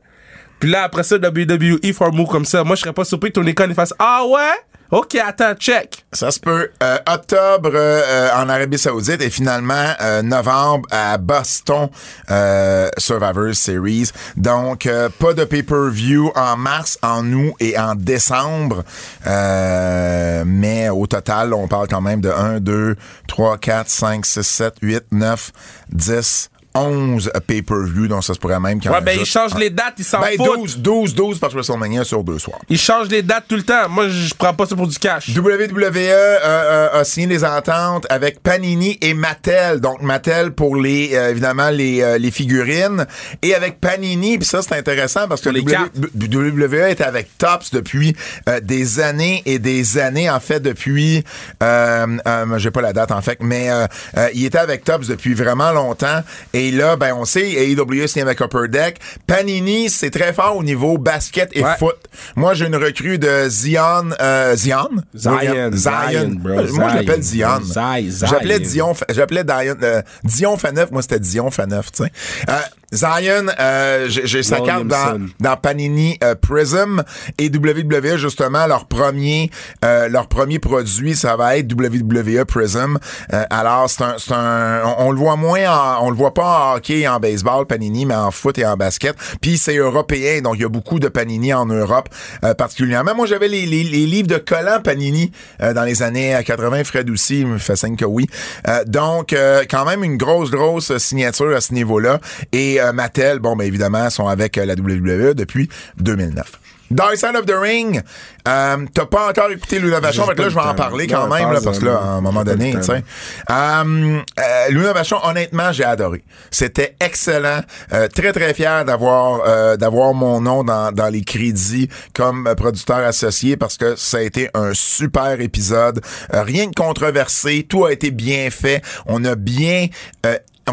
Puis là, après ça, WWE for un move comme ça. Moi, je serais pas surpris que Tony Khan fasse, ah ouais? Ok, attends, check. Ça se peut. Euh, octobre euh, en Arabie Saoudite et finalement euh, novembre à Boston euh, Survivor Series. Donc euh, pas de pay-per-view en mars, en août et en décembre. Euh, mais au total, on parle quand même de 1, 2, 3, 4, 5, 6, 7, 8, 9, 10, 11 pay-per-view. Donc ça se pourrait même qu'il Ouais, ben, ils changent les dates, ils s'en Ben, foutent. 12, 12, 12 par WrestleMania sur deux soirs. Ils changent les dates tout le temps. Moi, je prends pas ça pour du cash. WWE euh, euh, a signé des ententes avec Panini et Mattel. Donc Mattel pour les euh, évidemment les, euh, les figurines et avec Panini. Puis ça c'est intéressant parce que les W-. WWE est avec Tops depuis euh, des années et des années en fait depuis euh, euh, j'ai pas la date en fait mais il était avec Tops depuis vraiment longtemps et là ben on sait AEW signé avec Upper Deck. Panini c'est très fort au niveau basket et Ouais. foot. Moi j'ai une recrue de Zion euh, Zion? Zion, Zion, bro, Moi, je l'appelle Zion. Zion, Zion. J'appelais Dion, j'appelais Dion, euh, Dion Faneuf. Moi, c'était Dion Faneuf, tu sais. Euh, Zion, euh, j'ai sa carte dans, dans Panini euh, Prism et WWE, justement, leur premier, euh, leur premier produit, ça va être WWE Prism. Alors, c'est un, un, on, on le voit moins en, on le voit pas en hockey en baseball, Panini, mais en foot et en basket. Puis c'est européen, donc il y a beaucoup de Panini en Europe, euh, particulièrement. Moi, j'avais les, les, les livres de collants Panini euh, dans les années 80. Fred aussi me fait signe que oui. Euh, donc, euh, quand même une grosse, grosse signature à ce niveau-là. Et euh, Mattel, bon, ben évidemment, sont avec euh, la WWE depuis 2009. Dark Side of the Ring, euh, t'as pas encore écouté Luna Vachon, que là, je vais en parler quand Ouais, même, là, parce que là, à un moment donné, tu sais. Euh, euh, Luna Vachon, honnêtement, j'ai adoré. C'était excellent. Euh, très, très fier d'avoir euh, d'avoir mon nom dans, dans les crédits comme producteur associé parce que ça a été un super épisode. Rien de controversé. Tout a été bien fait. On a bien...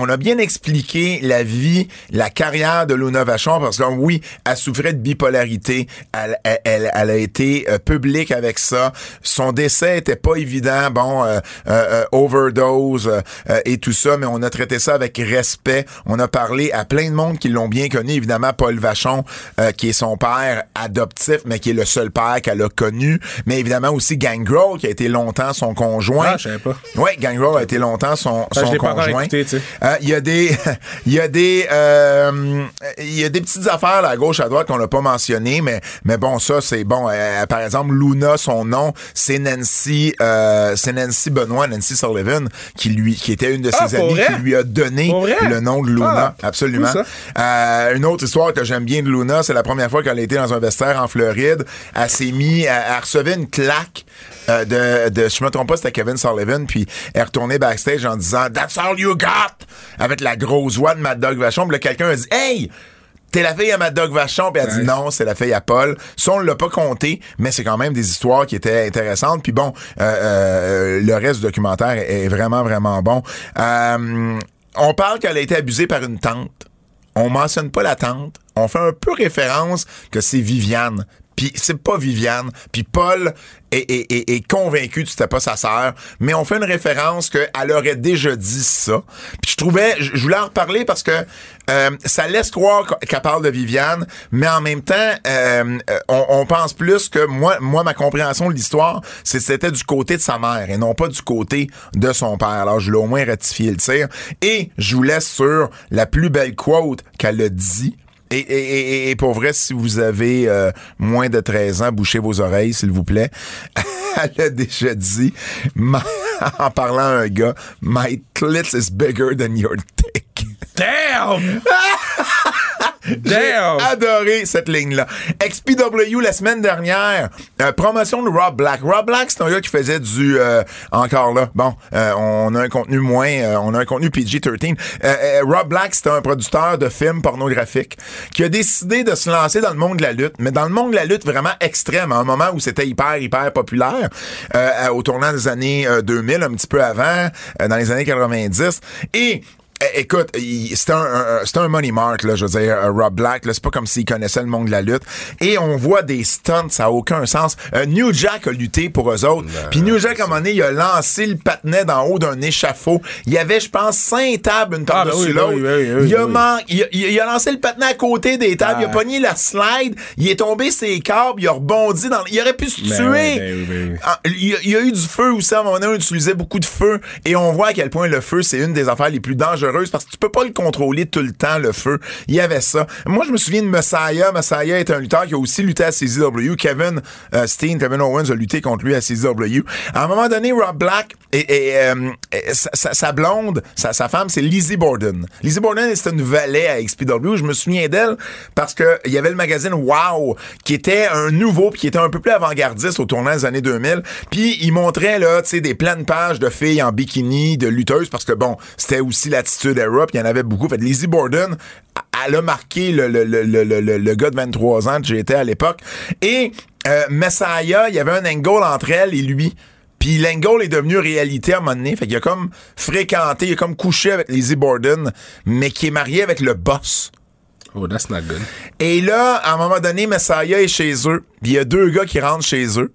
on a bien expliqué la vie, la carrière de Luna Vachon parce que oui, elle souffrait de bipolarité. Elle, elle, elle- elle a été euh, publique avec ça. Son décès était pas évident. Bon, euh, euh, overdose euh, euh, et tout ça, mais on a traité ça avec respect. On a parlé à plein de monde qui l'ont bien connu. Évidemment, Paul Vachon, euh, qui est son père adoptif, mais qui est le seul père qu'elle a connu. Mais évidemment aussi Gangrel, qui a été longtemps son conjoint. Ah, je savais pas. Oui, Gangrel a été longtemps son, son je pas conjoint. écouté, Il y a des, il y a des, euh, il y a des petites affaires là, à gauche à droite qu'on n'a pas mentionnées, mais mais bon ça c'est bon. Euh, par exemple, Luna, son nom, c'est Nancy, euh, c'est Nancy Benoît, Nancy Sullivan, qui lui, qui était une de Ah, ses amies, vrai? qui lui a donné le nom de Luna. Ah, Absolument. Euh, une autre histoire que j'aime bien de Luna, c'est la première fois qu'elle a été dans un vestiaire en Floride. Elle s'est mis, elle, elle recevait une claque euh, de, de, je me trompe pas, c'était Kevin Sullivan, puis elle est retournée backstage en disant That's all you got! Avec la grosse voix de Mad Dog Vachon. Puis là, quelqu'un a dit Hey! T'es la fille à Mad Dog Vachon, puis elle a dit non, c'est la fille à Paul. Ça, on l'a pas compté, mais c'est quand même des histoires qui étaient intéressantes. Puis bon, euh, euh, le reste du documentaire est, est vraiment, vraiment bon. Euh, on parle qu'elle a été abusée par une tante. On mentionne pas la tante. On fait un peu référence que c'est Viviane. Puis c'est pas Viviane. Puis Paul est, est- est- est convaincu que c'était pas sa sœur. Mais on fait une référence qu'elle aurait déjà dit ça. Puis je trouvais, je voulais en reparler parce que euh, ça laisse croire qu'elle parle de Viviane, mais en même temps, euh, euh, on, pense plus que moi, moi ma compréhension de l'histoire, c'est c'était du côté de sa mère et non pas du côté de son père. Alors je l'ai au moins ratifié le tir. Et je vous laisse sur la plus belle quote qu'elle a dit. Et, et, et, et pour vrai, si vous avez euh, moins de 13 ans, bouchez vos oreilles, s'il vous plaît. Elle a déjà dit, ma- en parlant à un gars, My clit is bigger than your dick. Damn! Damn! Adoré cette ligne-là. XPW la semaine dernière, euh, promotion de Rob Black. Rob Black, c'est un gars qui faisait du euh, encore là. Bon, euh, on a un contenu moins, euh, on a un contenu PG-13. Euh, Rob Black, c'est un producteur de films pornographiques qui a décidé de se lancer dans le monde de la lutte, mais dans le monde de la lutte vraiment extrême, à un moment où c'était hyper hyper populaire, euh, au tournant des années euh, 2000, un petit peu avant, euh, dans les années 90, et Écoute, il- c'était un, un- un money mark, là, je veux dire, euh, Rob Black. là, C'est pas comme s'il connaissait le monde de la lutte. Et on voit des stunts, ça a aucun sens. Euh, New Jack a lutté pour eux autres. Puis New Jack, à un moment donné, il a lancé le patinet d'en haut d'un échafaud. Il y avait, je pense, cinq tables, une Ah, ben par-dessus oui, ben l'autre. oui, ben oui, ben oui, il, a ben oui. man- il, a, il a lancé le patinet à côté des tables. Il a Ah. pogné la slide. Il est tombé ses câbles. Il a rebondi dans... Il aurait pu se Ben tuer. ben ben. Ah, il y, a, a eu du feu aussi à un moment donné, on utilisait beaucoup de feu et on voit à quel point le feu c'est une des affaires les plus dangereuses parce que tu peux pas le contrôler tout le temps le feu. Il y avait ça. Moi je me souviens de Messiah. Messiah est un lutteur qui a aussi lutté à CZW. Kevin euh, Steen, Kevin Owens a lutté contre lui à CZW. À un moment donné, Rob Black et, euh, sa, blonde, sa, femme, c'est Lizzie Borden. Lizzie Borden c'était une valet à XPW. Je me souviens d'elle parce que il y avait le magazine Wow qui était un nouveau puis qui était un peu plus avant-gardiste au tournant des années 2000. Puis il montrait là, tu sais, des pleines pages de filles en bikini, de lutteuses parce que bon, c'était aussi era, puis il y en avait beaucoup. Fait Lizzie Borden, elle a marqué le, le, le, le, le, le gars de 23 ans que j'étais à l'époque. Et euh, Messiah, il y avait un angle entre elle et lui. Puis l'angle est devenu réalité à un moment donné. Fait qu'il a comme fréquenté, il a comme couché avec Lizzie Borden, mais qui est marié avec le boss. Oh, that's not good. Et là, à un moment donné, Messiah est chez eux. puis Il y a deux gars qui rentrent chez eux.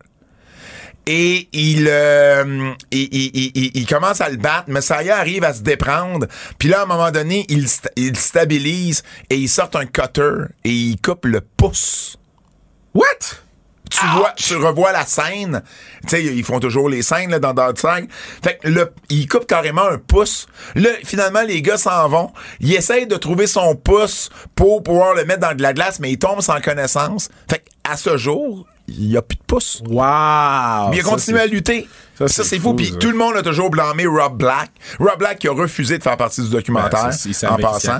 Et il, euh, il, il, il- il- il commence à le battre. Messiah arrive à se déprendre. Puis là, à un moment donné, il, il stabilise et il sort un cutter et il coupe le pouce. What? Tu vois, tu revois la scène. Tu sais, ils font toujours les scènes là, dans Dark Side. Fait que le, il coupe carrément un pouce. Là, finalement, les gars s'en vont. Il essaye de trouver son pouce pour pouvoir le mettre dans de la glace, mais il tombe sans connaissance. Fait que, à ce jour, il n'y a plus de pouce. Wow! Mais il a continué à lutter. Ça, c'est fou. Puis tout le monde a toujours blâmé Rob Black. Rob Black qui a refusé de faire partie du documentaire Ben, savait en passant.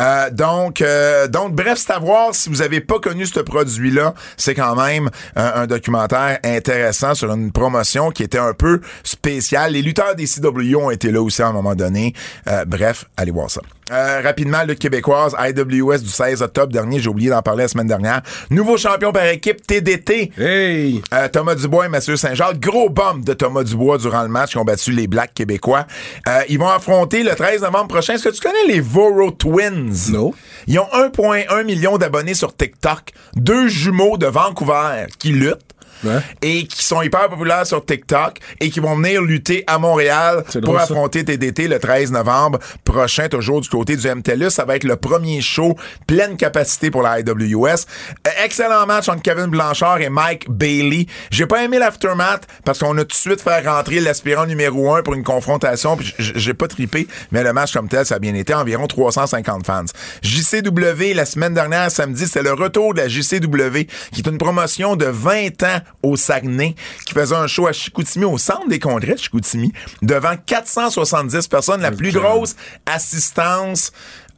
Euh, donc, euh, donc, bref, c'est à voir si vous avez pas connu ce produit-là. C'est quand même euh, un documentaire intéressant sur une promotion qui était un peu spéciale. Les lutteurs des CW ont été là aussi à un moment donné. Euh, bref, allez voir ça. Euh, rapidement, lutte québécoise, IWS du 16 octobre dernier, j'ai oublié d'en parler la semaine dernière. Nouveau champion par équipe TDT. Hey! Euh, Thomas Dubois et Mathieu Saint-Jacques. Gros bump de Thomas Dubois durant le match qui ont battu les Blacks québécois. Euh, ils vont affronter le 13 novembre prochain. Est-ce que tu connais les Voro Twins? Non. Ils ont 1,1 million d'abonnés sur TikTok. Deux jumeaux de Vancouver qui luttent. Ouais. Et qui sont hyper populaires sur TikTok et qui vont venir lutter à Montréal pour ça. affronter TDT le 13 novembre prochain, toujours du côté du MTLUS. Ça va être le premier show pleine capacité pour la IWS. Euh, excellent match entre Kevin Blanchard et Mike Bailey. J'ai pas aimé l'aftermath parce qu'on a tout de suite fait rentrer l'aspirant numéro un pour une confrontation. puis J'ai pas trippé, mais le match comme tel, ça a bien été. Environ 350 fans. JCW, la semaine dernière, samedi, c'est le retour de la JCW, qui est une promotion de 20 ans au Saguenay, qui faisait un show à Chicoutimi, au centre des congrès de Chicoutimi, devant 470 personnes, la plus grosse assistance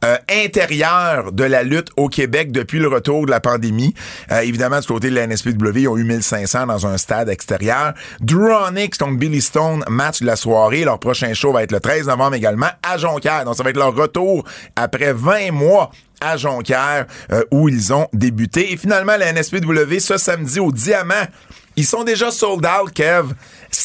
euh, de la lutte au Québec depuis le retour de la pandémie. Euh, évidemment, du côté de la NSPW, ils ont eu 1500 dans un stade extérieur. Drew contre Billy Stone, match de la soirée. Leur prochain show va être le 13 novembre également à Jonquière. Donc, ça va être leur retour après 20 mois à Jonquière, euh, où ils ont débuté. Et finalement, la NSPW, ce samedi au Diamant, ils sont déjà sold out, Kev.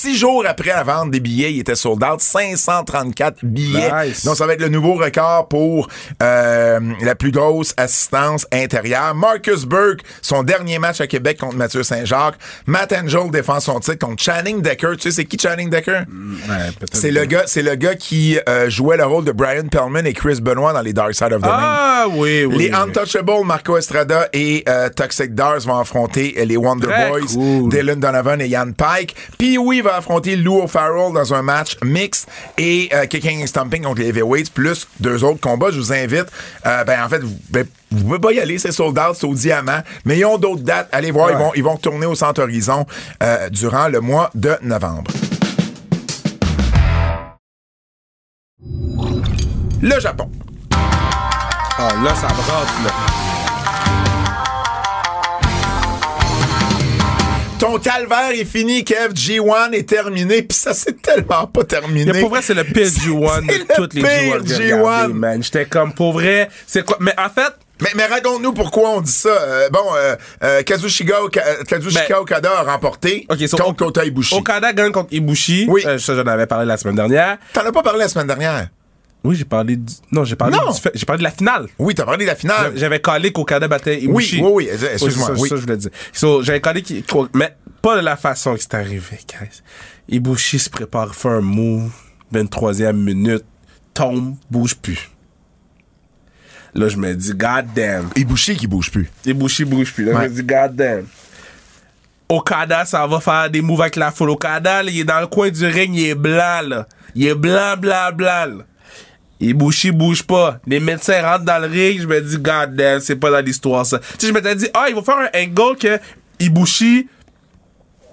Six jours après la vente des billets, ils étaient sold out. 534 billets. Nice. Donc, ça va être le nouveau record pour euh, la plus grosse assistance intérieure. Marcus Burke, son dernier match à Québec contre Mathieu Saint-Jacques. Matt Angel défend son titre contre Channing Decker. Tu sais, c'est qui Channing Decker? Ouais, peut-être. C'est le gars, c'est le gars qui euh, jouait le rôle de Brian Pellman et Chris Benoit dans les Dark Side of the Ring. Ah, oui, oui. Les. Untouchables, Marco Estrada et euh, Toxic Dars vont affronter les Wonder Très Boys, cool. Dylan Donovan et Ian Pike. Puis oui, va affronter Lou O'Farrell dans un match mixte et euh, Kicking and Stomping contre les Heavyweights, plus deux autres combats. Je vous invite. euh, ben en fait, vous, ben, vous pouvez pas y aller, c'est sold out, c'est au diamant. Mais ils ont d'autres dates. Allez voir, ils vont ils vont tourner au Centre Horizon euh, durant le mois de novembre. Le Japon. Ah, là, ça brasse, là. Ton calvaire est fini, Kev. G1 est terminé, puis ça s'est tellement pas terminé. Mais pour vrai, c'est le pire G1 C'est de toutes les pire G1 que j'ai G1. regardé, man. J'étais comme, pour vrai, c'est quoi? Mais en fait, Mais, mais raconte-nous pourquoi on dit ça. Euh, bon, euh, euh, Kazushika, Oka- euh, Kazushika Ben, Okada a remporté so, contre Kota Ibushi. Okada gagne contre Ibushi. Oui. Ça, j'en avais parlé la semaine dernière. T'en as pas parlé la semaine dernière. Oui, j'ai parlé du. Non, j'ai parlé, du j'ai parlé de la finale. Oui, t'as parlé de la finale. J'avais calé qu'Okada battait Ah. Oui, Ibushi. oui, oui, excuse-moi, c'est ça, oui. ça, je voulais dire. So, j'avais calé qu'au- mais pas de la façon que c'est arrivé, guys. Ibushi se prépare, fait un move, 23e minute, tombe, bouge plus. Là, je me dis, god damn. Ibushi qui bouge plus. Ibushi bouge plus. Là, Ouais. je me dis, god damn. Okada, ça va faire des moves avec la foule. Okada, là, il est dans le coin du ring, il est blanc, là. Il est blanc, blanc, blanc, là. Ibushi bouge pas. Les médecins rentrent dans le ring, je me dis, god damn, c'est pas dans l'histoire, ça. Tu sais, je m'étais dit, ah, il va faire un angle que Ibushi,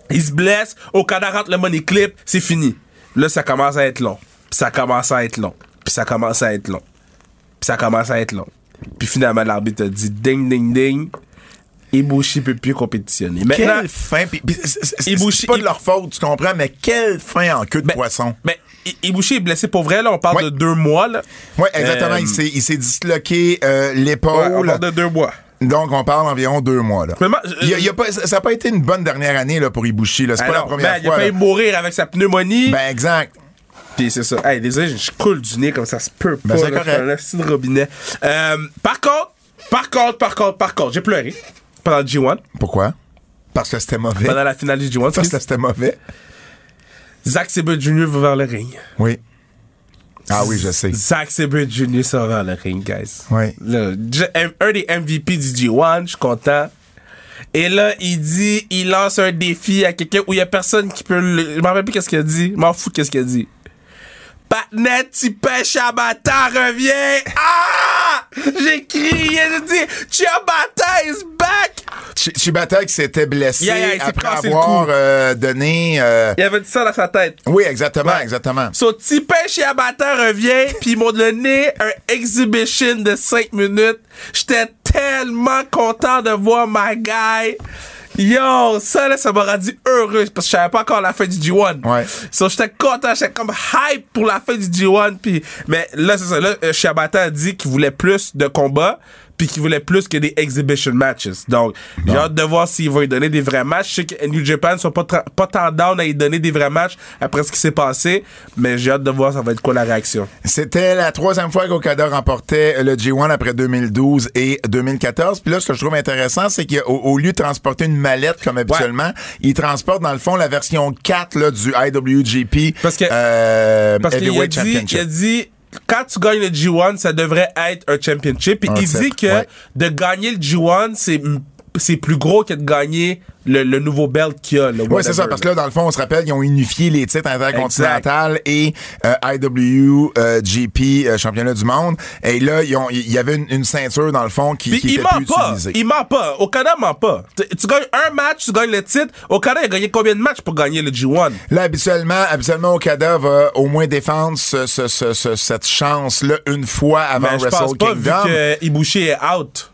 il se blesse, Okada rentre le money clip, c'est fini. Là, ça commence à être long. Puis ça commence à être long. Puis ça commence à être long. Puis ça commence à être long. Puis finalement, l'arbitre dit ding, ding, ding. Ibushi peut plus compétitionner. Maintenant, Quelle fin. c'est- pas de leur faute, tu comprends, mais quelle fin en queue de ben, poisson. ben, Ibushi est blessé pour vrai, là. On parle Ouais. de deux mois, là. Oui, exactement. Euh, il s'est- il s'est disloqué euh, Ouais, on l'épaule. parle de deux mois. Donc, on parle environ deux mois. Là. Mais moi, je- Il y a- il y a pas- ça n'a pas été une bonne dernière année là, pour Ibushi. C'est pas la première ben, il a fois. failli mourir avec sa pneumonie. Ben, exact. Puis c'est ça. Hey, désolé, je coule du nez comme ça se peut Ben, pas. c'est un de robinet. Euh, par contre, par contre, par contre, par contre, j'ai pleuré pendant le G1, Pourquoi? Parce que c'était mauvais. pendant la finale du G1. Parce que c'était mauvais. Zack Sabre Jr. va vers le ring. Oui. Ah oui, je sais. Zack Sabre Jr. sort vers le ring, guys. Oui. Là, je- un des MVP du G1, je suis content. Et là, il dit, il lance un défi à quelqu'un où il y a personne qui peut le. Je m'en rappelle plus qu'est-ce qu'il a dit. Je m'en fous qu'est-ce qu'il a dit. Patnet, tu pêches Ciabatta, reviens! Ah! J'ai crié, j'ai dit, Ciabatta is back! Ch- Chibata qui s'était blessé Yeah, yeah, après avoir euh, donné... euh, Il avait dit ça dans sa tête. Oui, exactement, Ouais. exactement. So, Tipin Chiabata revient, puis ils m'ont donné un exhibition de 5 minutes. J'étais tellement content de voir my guy. Yo, ça là, ça m'a rendu heureux parce que je savais pas encore la fin du G1. Ouais. So, j'étais content, j'étais comme hype pour la fin du G1. Puis, mais là, c'est ça. Là, euh, Chiabata a dit qu'il voulait plus de combats, puis qu'il voulait plus que des exhibition matches. Donc, j'ai hâte de voir s'il va lui donner des vrais matchs. Je sais que New Japan sont pas, pas tant down à lui donner des vrais matchs après ce qui s'est passé, mais j'ai hâte de voir ça va être quoi la réaction. C'était la troisième fois qu'Okada remportait le G1 après 2012 et 2014. Puis là, ce que je trouve intéressant, c'est qu'au au lieu de transporter une mallette comme habituellement, il transporte dans le fond la version 4 là, du IWGP Parce que- euh, Parce qu'il a Heavyweight dit, il Championship. a dit, quand tu gagnes le G1, ça devrait être un championship. Puis Un il titre, dit que ouais. de gagner le G1, c'est c'est plus gros que de gagner le, le nouveau belt qu'il y a. le Oui, c'est ça, parce que là, dans le fond, on se rappelle, ils ont unifié les titres intercontinental et euh, IWGP euh, championnat du monde. Et là, ils ont- il y avait une, une ceinture, dans le fond, qui, Puis qui il était ment plus pas. utilisée. Il ment pas. Okada ment pas. Tu, tu gagnes un match, tu gagnes le titre. Okada a gagné combien de matchs pour gagner le G1? Là, habituellement, habituellement, Okada va au moins défendre ce- ce- ce- ce- cette chance-là une fois avant Mais Ben, je Wrestle pense pas, vu Kingdom. que Ibushi est out.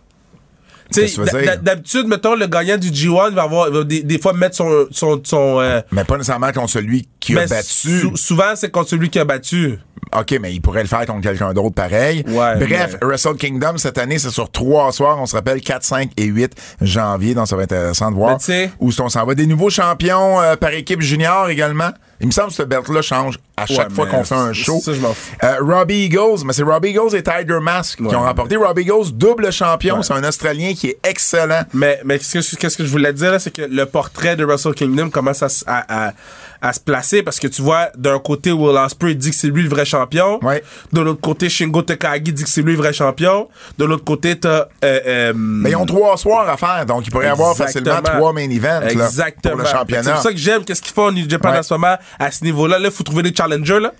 D'habitude, mettons, le gagnant du G1 va avoir, va des, des fois mettre son, son, son euh, Mais pas nécessairement contre celui qui a battu. sou- souvent, c'est contre celui qui a battu. OK, mais il pourrait le faire contre quelqu'un d'autre pareil. Ouais, Bref, Wrestle Kingdom, cette année, c'est sur trois soirs. On se rappelle 4, 5 et 8 janvier. Donc, ça va être intéressant de voir où on s'en va. Des nouveaux champions euh, par équipe junior également. Il me semble que ce belt-là change à chaque Ouais, fois qu'on fait un show. ça, je m'en fous. Euh, Robbie Eagles, mais c'est Robbie Eagles et Tiger Mask qui ont remporté. Robbie Eagles, double champion. C'est un Australien qui est excellent. Mais, mais qu'est-ce que, qu'est-ce que je voulais dire, là, c'est que le portrait de Wrestle Kingdom commence à, à, à, à se placer parce que tu vois, d'un côté, Will Ospreay dit que c'est lui le vrai champion. Ouais. De l'autre côté, Shingo Takagi dit que c'est lui le vrai champion. De l'autre côté, t'as. Euh, euh, Mais ils ont trois soirs à faire, donc il pourrait y avoir facilement trois main events là, Exactement. pour le C'est championnat. pour ça que j'aime qu'est-ce qu'ils font au New Japan Ouais. en ce moment à ce niveau-là. Là, il faut trouver des challengers. Là.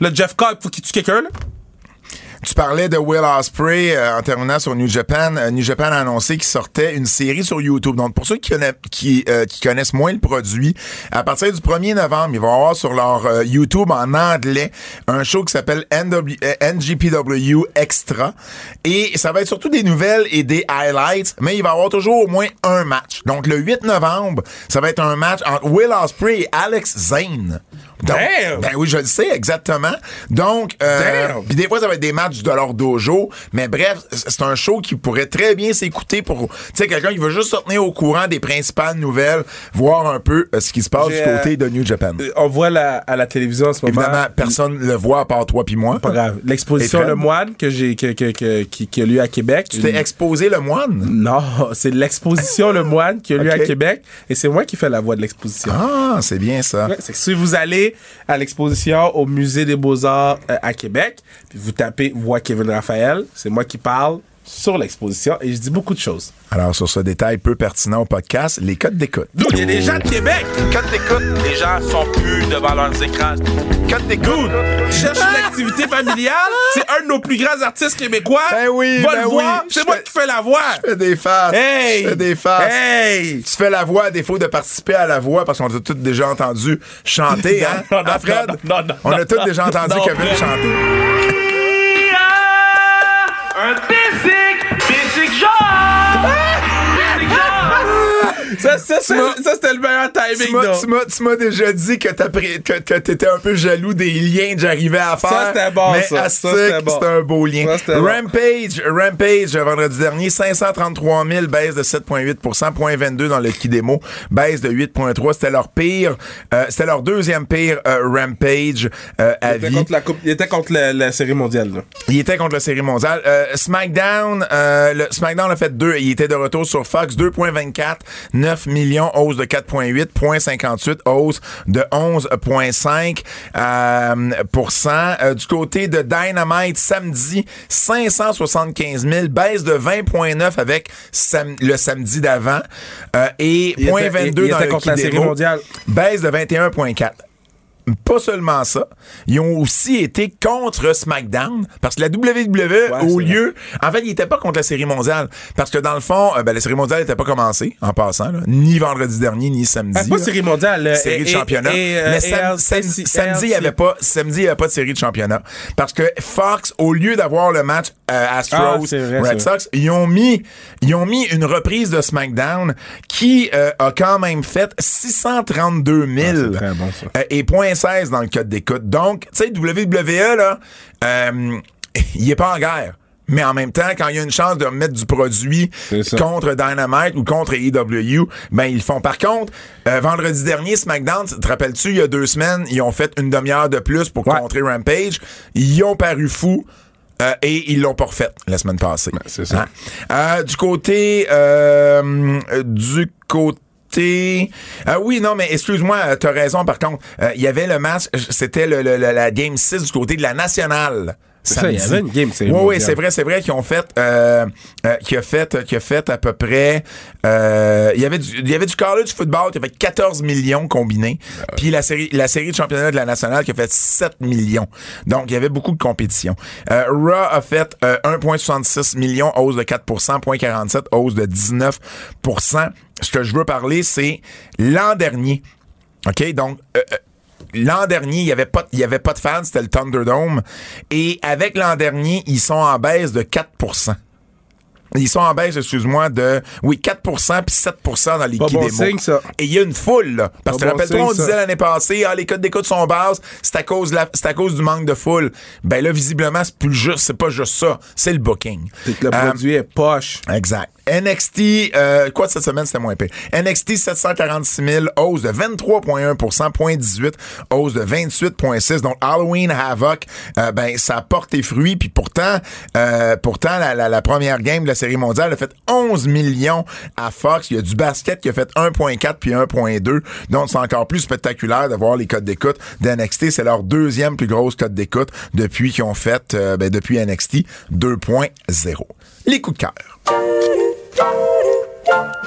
Là, Jeff Cobb, faut qu'il tue quelqu'un. Là. Tu parlais de Will Ospreay euh, en terminant sur New Japan. Euh, New Japan a annoncé qu'il sortait une série sur YouTube. Donc, pour ceux qui, connaissent, qui, euh, connaissent moins le produit, à partir du 1er novembre, ils vont avoir sur leur euh, YouTube en anglais un show qui s'appelle NGPW Extra. Et ça va être surtout des nouvelles et des highlights, mais il va y avoir toujours au moins un match. Donc, le 8 novembre, ça va être un match entre Will Ospreay et Alex Zane Donc, Damn! Ben oui, je le sais, exactement. Donc, euh, puis des fois, ça va être des matchs de leur dojo. Mais bref, c'est un show qui pourrait très bien s'écouter pour, tu sais, quelqu'un qui veut juste se tenir au courant des principales nouvelles, voir un peu euh, ce qui se passe du côté euh, de New Japan. Euh, On voit la- à la télévision en ce moment. Évidemment, personne le voit à part toi puis moi. Pas grave. L'exposition? Le Moine que j'ai que, que, que- qui, qui a lieu à Québec. Tu t'es exposé le moine? Non, c'est l'exposition Le Moine qui a lieu à Québec et c'est moi qui fais la voix de l'exposition. Ah, c'est bien ça. Ouais, c'est que si vous allez à l'exposition au Musée des Beaux-Arts euh, à Québec, vous tapez Voix Kevin Raphaël, c'est moi qui parle sur l'exposition et je dis beaucoup de choses. Alors, sur ce détail peu pertinent au podcast, les codes d'écoute. Dude, il y a des gens de Québec! Codes d'écoute. Les gens sont plus devant leurs écrans. Codes d'écoute. Tu cherches une activité familiale? C'est un de nos plus grands artistes québécois. Ben oui, Va ben le voir. oui. C'est moi fais- qui fais la voix. Je fais des faces. Hey! Je fais des faces. Hey! Tu fais la voix à défaut de participer à la voix parce qu'on a tous déjà entendu chanter, hein? Non, non, Hein, Fred? non, non, non, On a tous déjà entendu Kevin chanter. Un Ça, ça, ça, m'as- ça, c'était le meilleur Tu timing, tu m'as- déjà dit que t'étais un peu jaloux des liens que j'arrivais à faire. Ça, c'était bon, mais ça. c'était bon. un beau lien. Bon. Rampage, Rampage, vendredi dernier, 533 000, baisse de 7,8 point 22 dans le qui démo, baisse de 8,3. C'était leur pire, euh, c'était leur deuxième pire euh, Rampage euh, à Il était vie. contre la, coupe, il était contre la, la série mondiale. Là. Il était contre la série mondiale. SmackDown, le SmackDown a fait deux. Il était de retour sur Fox, 2.24, 9 millions, hausse de 4.8, 0.58, hausse de 11.5 euh. Euh, du côté de Dynamite, samedi, 575 000, baisse de 20.9 avec sam- le samedi d'avant. Euh, et Il était- 0.22 il- il dans était le contre la série mondiale. Baisse de 21.4 pas seulement ça, ils ont aussi été contre SmackDown parce que la WWE au lieu, en fait, ils étaient pas contre la série mondiale parce que dans le fond, euh, ben, la série mondiale n'était pas commencée en passant, ni vendredi dernier ni samedi. Ah, pas série mondiale, série de championnat. Mais samedi, il y avait pas samedi, il y pas de série de championnat. Parce que Fox au lieu d'avoir le match euh, Astros Red Sox, ils ont mis ils ont mis une reprise de SmackDown qui euh, a quand même fait 632 000 ah, bon, euh, et point dans le code d'écoute. Donc, tu sais, WWE, là, euh, il est pas en guerre. Mais en même temps, quand il y a une chance de mettre du produit contre Dynamite ou contre AEW, ben ils le font. Par contre, euh, vendredi dernier, SmackDown, te rappelles-tu, il y a deux semaines, ils ont fait une demi-heure de plus pour contrer Rampage. Ils ont paru fous. Euh, et ils l'ont pas refait la semaine passée. C'est ça. Hein? Du côté du côté ah oui non mais excuse-moi euh, t'as raison par contre. Euh, il y avait le match c'était le, le- le- la game 6 du côté de la nationale ça, il y samedi. avait une game, c'est Oui, oui, c'est vrai, c'est vrai qu'ils ont fait, euh, euh, qui a fait, qui a fait à peu près, euh, il y avait du, il y avait du college football qui a fait 14 millions combinés, puis la série, la série de championnat de la nationale qui a fait 7 millions. Donc, il y avait beaucoup de compétition. Euh, Raw a fait euh, 1,66 millions, hausse de 4% 0,47, hausse de 19% Ce que je veux parler, c'est l'an dernier. OK? Donc, euh, euh, L'an dernier, il y avait pas, il y avait pas de fans, c'était le Thunderdome. Et avec l'an dernier, ils sont en baisse de 4% Ils sont en baisse, excuse-moi, de, oui, 4% puis 7% dans les qui bon signe, ça. Et il y a une foule, là. Parce que rappelle-toi, on disait l'année passée, ah, les codes d'écoute sont basses, c'est à cause la- c'est à cause du manque de foule. Ben là, visiblement, c'est plus juste, c'est pas juste ça, c'est le booking. C'est que le Euh, produit est poche. Exact. NXT, euh, quoi cette semaine, c'était moins pire. NXT 746 000, hausse de 23,1% point 18, hausse de 28,6. Donc Halloween Havoc, euh, ben ça porte tes fruits. Puis pourtant, euh, pourtant la première game de la série mondiale a fait 11 millions à Fox. Il y a du basket qui a fait 1,4 puis 1,2. Donc c'est encore plus spectaculaire de voir les codes d'écoute d'NXT. C'est leur deuxième plus grosse code d'écoute depuis qu'ils ont fait, euh, ben, depuis NXT 2.0. Les coups de cœur. do do do.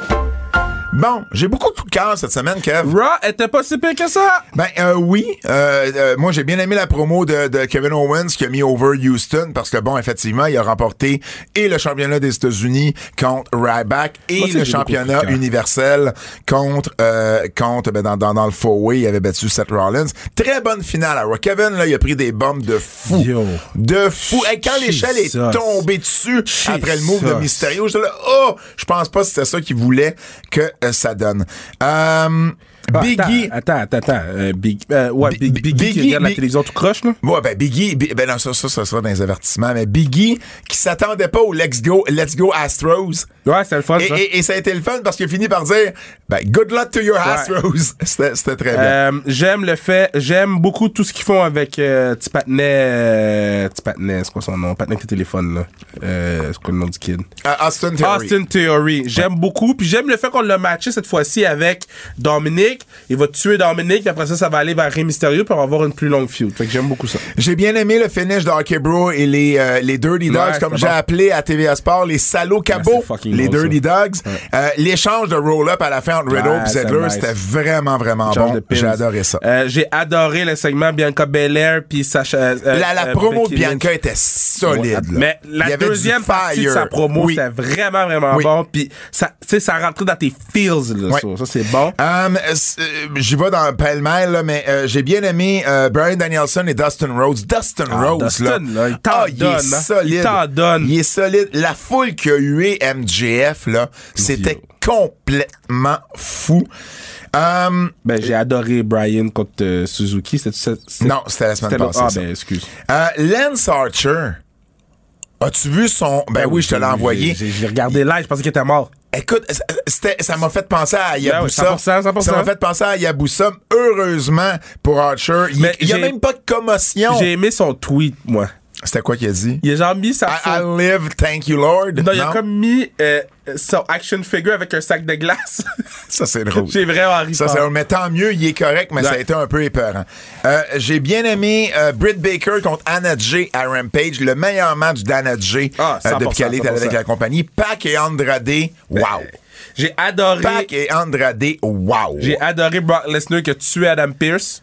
Bon, j'ai beaucoup de coups de cœur cette semaine, Kev. Raw était pas si pire que ça. Ben euh, oui, euh, euh, moi j'ai bien aimé la promo de, de Kevin Owens qui a mis over Houston parce que bon effectivement il a remporté et le championnat des États-Unis contre Ryback et Moi le championnat universel contre euh, contre ben, dans, dans, dans le four-way il avait battu Seth Rollins. Très bonne finale. Alors Kevin là il a pris des bombes de fou, Yo. de fou. Hey, quand l'échelle est tombée dessus après le move de. Mysterio, j'étais là oh je pense pas que c'était ça qu'il voulait que ça donne. Euh, Biggie. Attends, attends, attends. Euh, Big, euh, ouais, Bi- Big, Bi- Biggie, qui regarde la télévision tout croche, là? Ouais, ben Biggie, Bi- ben non, ça, ça, ça sera dans les avertissements, mais Biggie qui s'attendait pas au Let's Go, Let's Go Astros. Ouais, c'était le fun, Et, ça. et- et ça a été le fun parce qu'il a fini par dire, ben, good luck to your Astros. C'était très bien. Euh, j'aime le fait, j'aime beaucoup tout ce qu'ils font avec petit patinet, euh, petit c'est quoi son nom? Avec le téléphone, là. C'est quoi le nom du kid? Euh, Austin Theory. Austin Theory. J'aime beaucoup. Puis j'aime le fait qu'on l'a matché cette fois-ci avec Dominique. Il va tuer Dominique. Puis après ça, ça va aller vers Rey Mysterio. Puis on va avoir une plus longue feud. Fait que j'aime beaucoup ça. J'ai bien aimé le finish de Bro et les, euh, les Dirty Dogs, Ouais, comme j'ai bon. appelé à TVA Sport, les salauds cabots, les bon, Dirty Dogs. Euh, L'échange de roll-up à la fin entre Riddle et Zedler, nice. c'était vraiment, vraiment bon. J'ai adoré ça. Euh, j'ai adoré le segment Bianca Belair puis Sacha. euh, la la promo de. Bianca était solide. là. Mais la deuxième partie de sa promo, Oui. c'était vraiment, vraiment Oui. bon. Puis ça, tu sais, ça rentrait dans tes feels, là, ça. Ça, c'est bon. Um, J'y vais dans le pêle-mêle, mais euh, j'ai bien aimé euh, Brian Danielson et Dustin Rhodes. Dustin Ah, Rhodes, Dustin, là, il ah, donne, est hein. solide. Il t'en donne. Il est solide. La foule qui a eu MJF, là, c'était complètement fou. Um, Ben, j'ai adoré Brian contre euh, Suzuki. Non, c'était la semaine passée, Ah, ça. ben, excuse. euh, Lance Archer, as-tu vu son... Ben oui, je te l'ai envoyé. J'ai, j'ai regardé live, je pensais qu'il était mort. Écoute, ça m'a fait penser à Yabusa. Ben oui, 100%, 100%. Ça m'a fait penser à Yabusa. Heureusement pour Archer, il n'y a même pas de commotion. J'ai aimé son tweet, moi. C'était quoi qu'il a dit? Il a genre mis sa I, I live, thank you Lord. Non, il a comme mis euh, son action figure avec un sac de glace. Ça, c'est drôle. j'ai vraiment ri. Ça, c'est mais tant mieux, il est correct, mais ça a été un peu épeurant. Euh, j'ai bien aimé euh, Britt Baker contre Anna Jay à Rampage, le meilleur match d'Anna Jay Ah, euh, 100%, depuis qu'elle est avec 100%. la compagnie. Pac et Andrade, wow. J'ai adoré. Pac et Andrade, wow. J'ai adoré Brock Lesnar qui a tué Adam Pierce.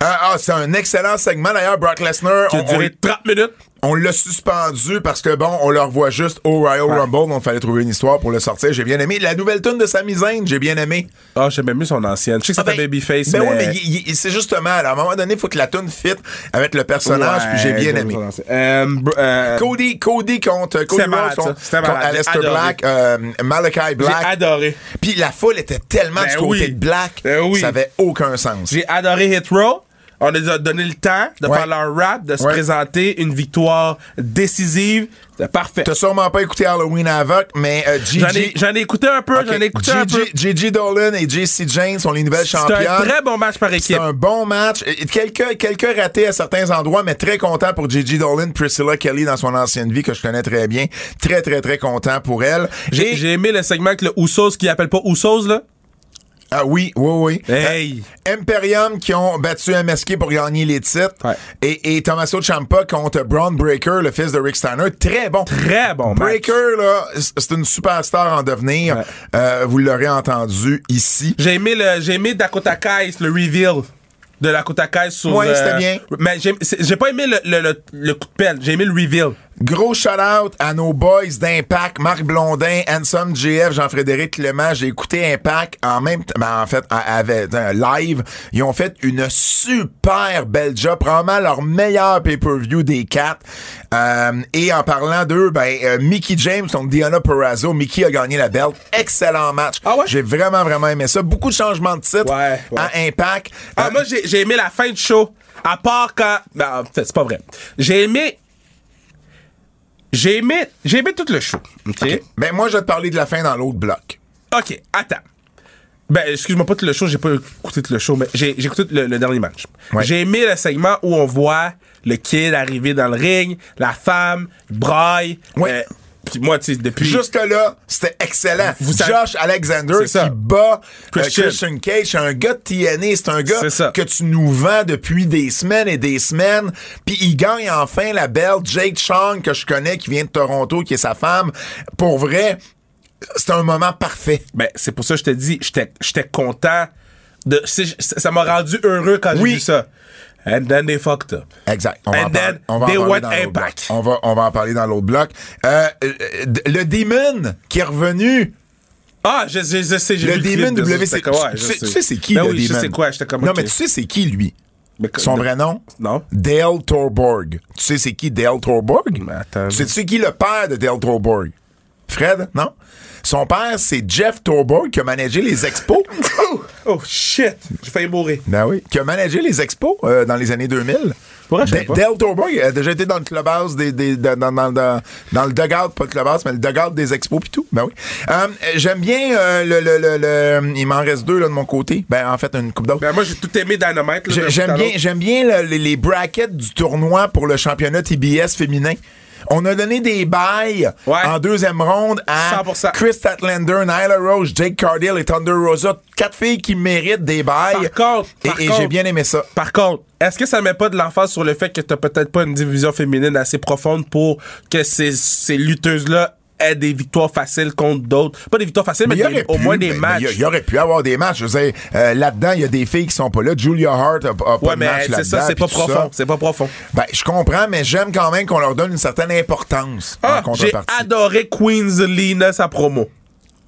Ah, ah, c'est un excellent segment. D'ailleurs, Brock Lesnar, Qui a duré 30 minutes. On- l'a suspendu parce que, bon, on le revoit juste au Royal Rumble, donc il fallait trouver une histoire pour le sortir. J'ai bien aimé. La nouvelle tune de Sami Zayn, j'ai bien aimé. Ah, j'aimais mieux son ancienne. Je sais que c'était ben, Babyface, ben mais... oui, mais c'est justement, à un moment donné, il faut que la tune fit avec le personnage, Ouais, puis j'ai bien aimé. Euh, euh, Cody, Cody contre Cody Rhodes contre. J'ai Aleister. Black, euh, Malachi J'ai Black. adoré. Puis la foule était tellement Ben du côté oui. de Black, Ben oui. ça avait aucun sens. J'ai adoré Hit Row. On les a donné le temps de Ouais. faire leur rap, de se Ouais. présenter une victoire décisive. C'était parfait. T'as sûrement pas écouté Halloween Havoc, mais euh, Gigi... J'en ai, j'en ai écouté un peu, j'en ai écouté un peu. Gigi, Dolan et JC Jane sont les nouvelles C'est championnes. un très bon match par C'est équipe. un bon match. Quelques, quelques ratés à certains endroits, mais très content pour Gigi Dolan, Priscilla Kelly dans son ancienne vie, que je connais très bien. Très, très, très content pour elle. J'ai aimé le segment avec le Usos qui appelle pas Usos, là. Ah oui, oui, oui. Hey! Euh, Imperium qui ont battu MSK pour gagner les titres. Ouais. Et, et Tommaso Ciampa contre Braun Breaker, le fils de Rick Steiner. Très bon. Très bon match. Breaker, là, c'est une superstar en devenir. Ouais. Euh, vous l'aurez entendu ici. J'ai aimé le, j'ai aimé Dakota Kai, le reveal de Dakota Kai sur. Ouais, euh, c'était bien. Mais j'ai, j'ai pas aimé le, le, le, le coup de pelle. J'ai aimé le reveal. Gros shout-out à nos boys d'Impact, Marc Blondin, Handsome GF, Jean-Frédéric Clément. J'ai écouté Impact en même temps, ben, en fait, à- avec, un live. Ils ont fait une super belle job, probablement leur meilleur pay-per-view des quatre. Euh, et en parlant d'eux, ben, euh, Mickey James contre Diana Perrazzo. Mickey a gagné la belt. Excellent match. Ah ouais? J'ai vraiment, vraiment aimé ça. Beaucoup de changements de titre Ouais, ouais. à Impact. Ah, Euh, moi, j'ai, aimé la fin de show. À part quand. Ben, c'est pas vrai. J'ai aimé. J'ai aimé. J'ai aimé tout le show. OK? Ben, moi, je vais te parler de la fin dans l'autre bloc. OK, attends. Ben, excuse-moi pas tout le show, j'ai pas écouté tout le show, mais j'ai j'ai écouté le, le dernier match. Ouais. J'ai aimé le segment où on voit le kid arriver dans le ring, la femme, braille. Ouais. euh, puis moi, tu sais, depuis. Jusque-là, c'était excellent. Vous Josh Alexander ça. qui bat euh, Christian. Cage, c'est un gars de TNA, c'est un gars que tu nous vends depuis des semaines et des semaines, puis il gagne enfin la belle Jade Chong que je connais qui vient de Toronto, qui est sa femme. Pour vrai, c'est un moment parfait. Ben, c'est pour ça que je te dis, j'étais content. De, ça m'a rendu heureux quand j'ai Oui. vu ça. And then they fucked up. Exact. On va And then on va en they parler went dans l'autre Impact. bloc. On va, on va en parler dans l'autre bloc. Euh, euh, le Demon qui est revenu. Ah, je, je, je sais, j'ai Le vu clip Demon de WC. ouais, tu, sais, tu sais c'est qui Ben le oui, Demon? je sais quoi, comme, Non, mais tu sais c'est qui lui? Mais Son de- vrai nom? Non. Dale Torborg. Tu sais c'est qui Dale Torborg? Mais attends. Tu sais c'est qui le père de Dale Torborg? Fred? Non? Son père, c'est Jeff Torborg qui a managé les expos. Oh shit! J'ai failli mourir. Ben oui. Qui a managé les expos euh, dans les années 2000. Pour vrai, je savais De- pas. Dale Torborg a déjà été dans le clubhouse des, des- dans, dans, dans, dans- dans le dugout, pas le clubhouse, mais le dugout des expos pis tout. Ben oui. Euh, J'aime bien euh, le, le, le, le- Il m'en reste deux là, de mon côté. Ben en fait, une coupe d'autres. Ben, moi, j'ai tout aimé Dynamite. J'aime bien, bien le- les, les brackets du tournoi pour le championnat TBS féminin. On a donné des bails Ouais. en deuxième ronde à 100%. Chris Statlander, Nyla Rose, Jake Cardill et Thunder Rosa. Quatre filles qui méritent des bails. Par contre, et par et contre- j'ai bien aimé ça. Par contre, est-ce que ça met pas de l'emphase sur le fait que t'as peut-être pas une division féminine assez profonde pour que ces, ces lutteuses-là aient des victoires faciles contre d'autres? Pas des victoires faciles, mais, des- au moins des ben, matchs. Il y, aurait pu avoir des matchs. Je veux dire, euh, là-dedans, il y a des filles qui sont pas là. Julia Hart a, a pas ouais, de mais match c'est là-dedans. ça, c'est pas profond. C'est pas profond. Ben, je comprends, mais j'aime quand même qu'on leur donne une certaine importance Ah, j'ai adoré Queen's Lina, sa promo.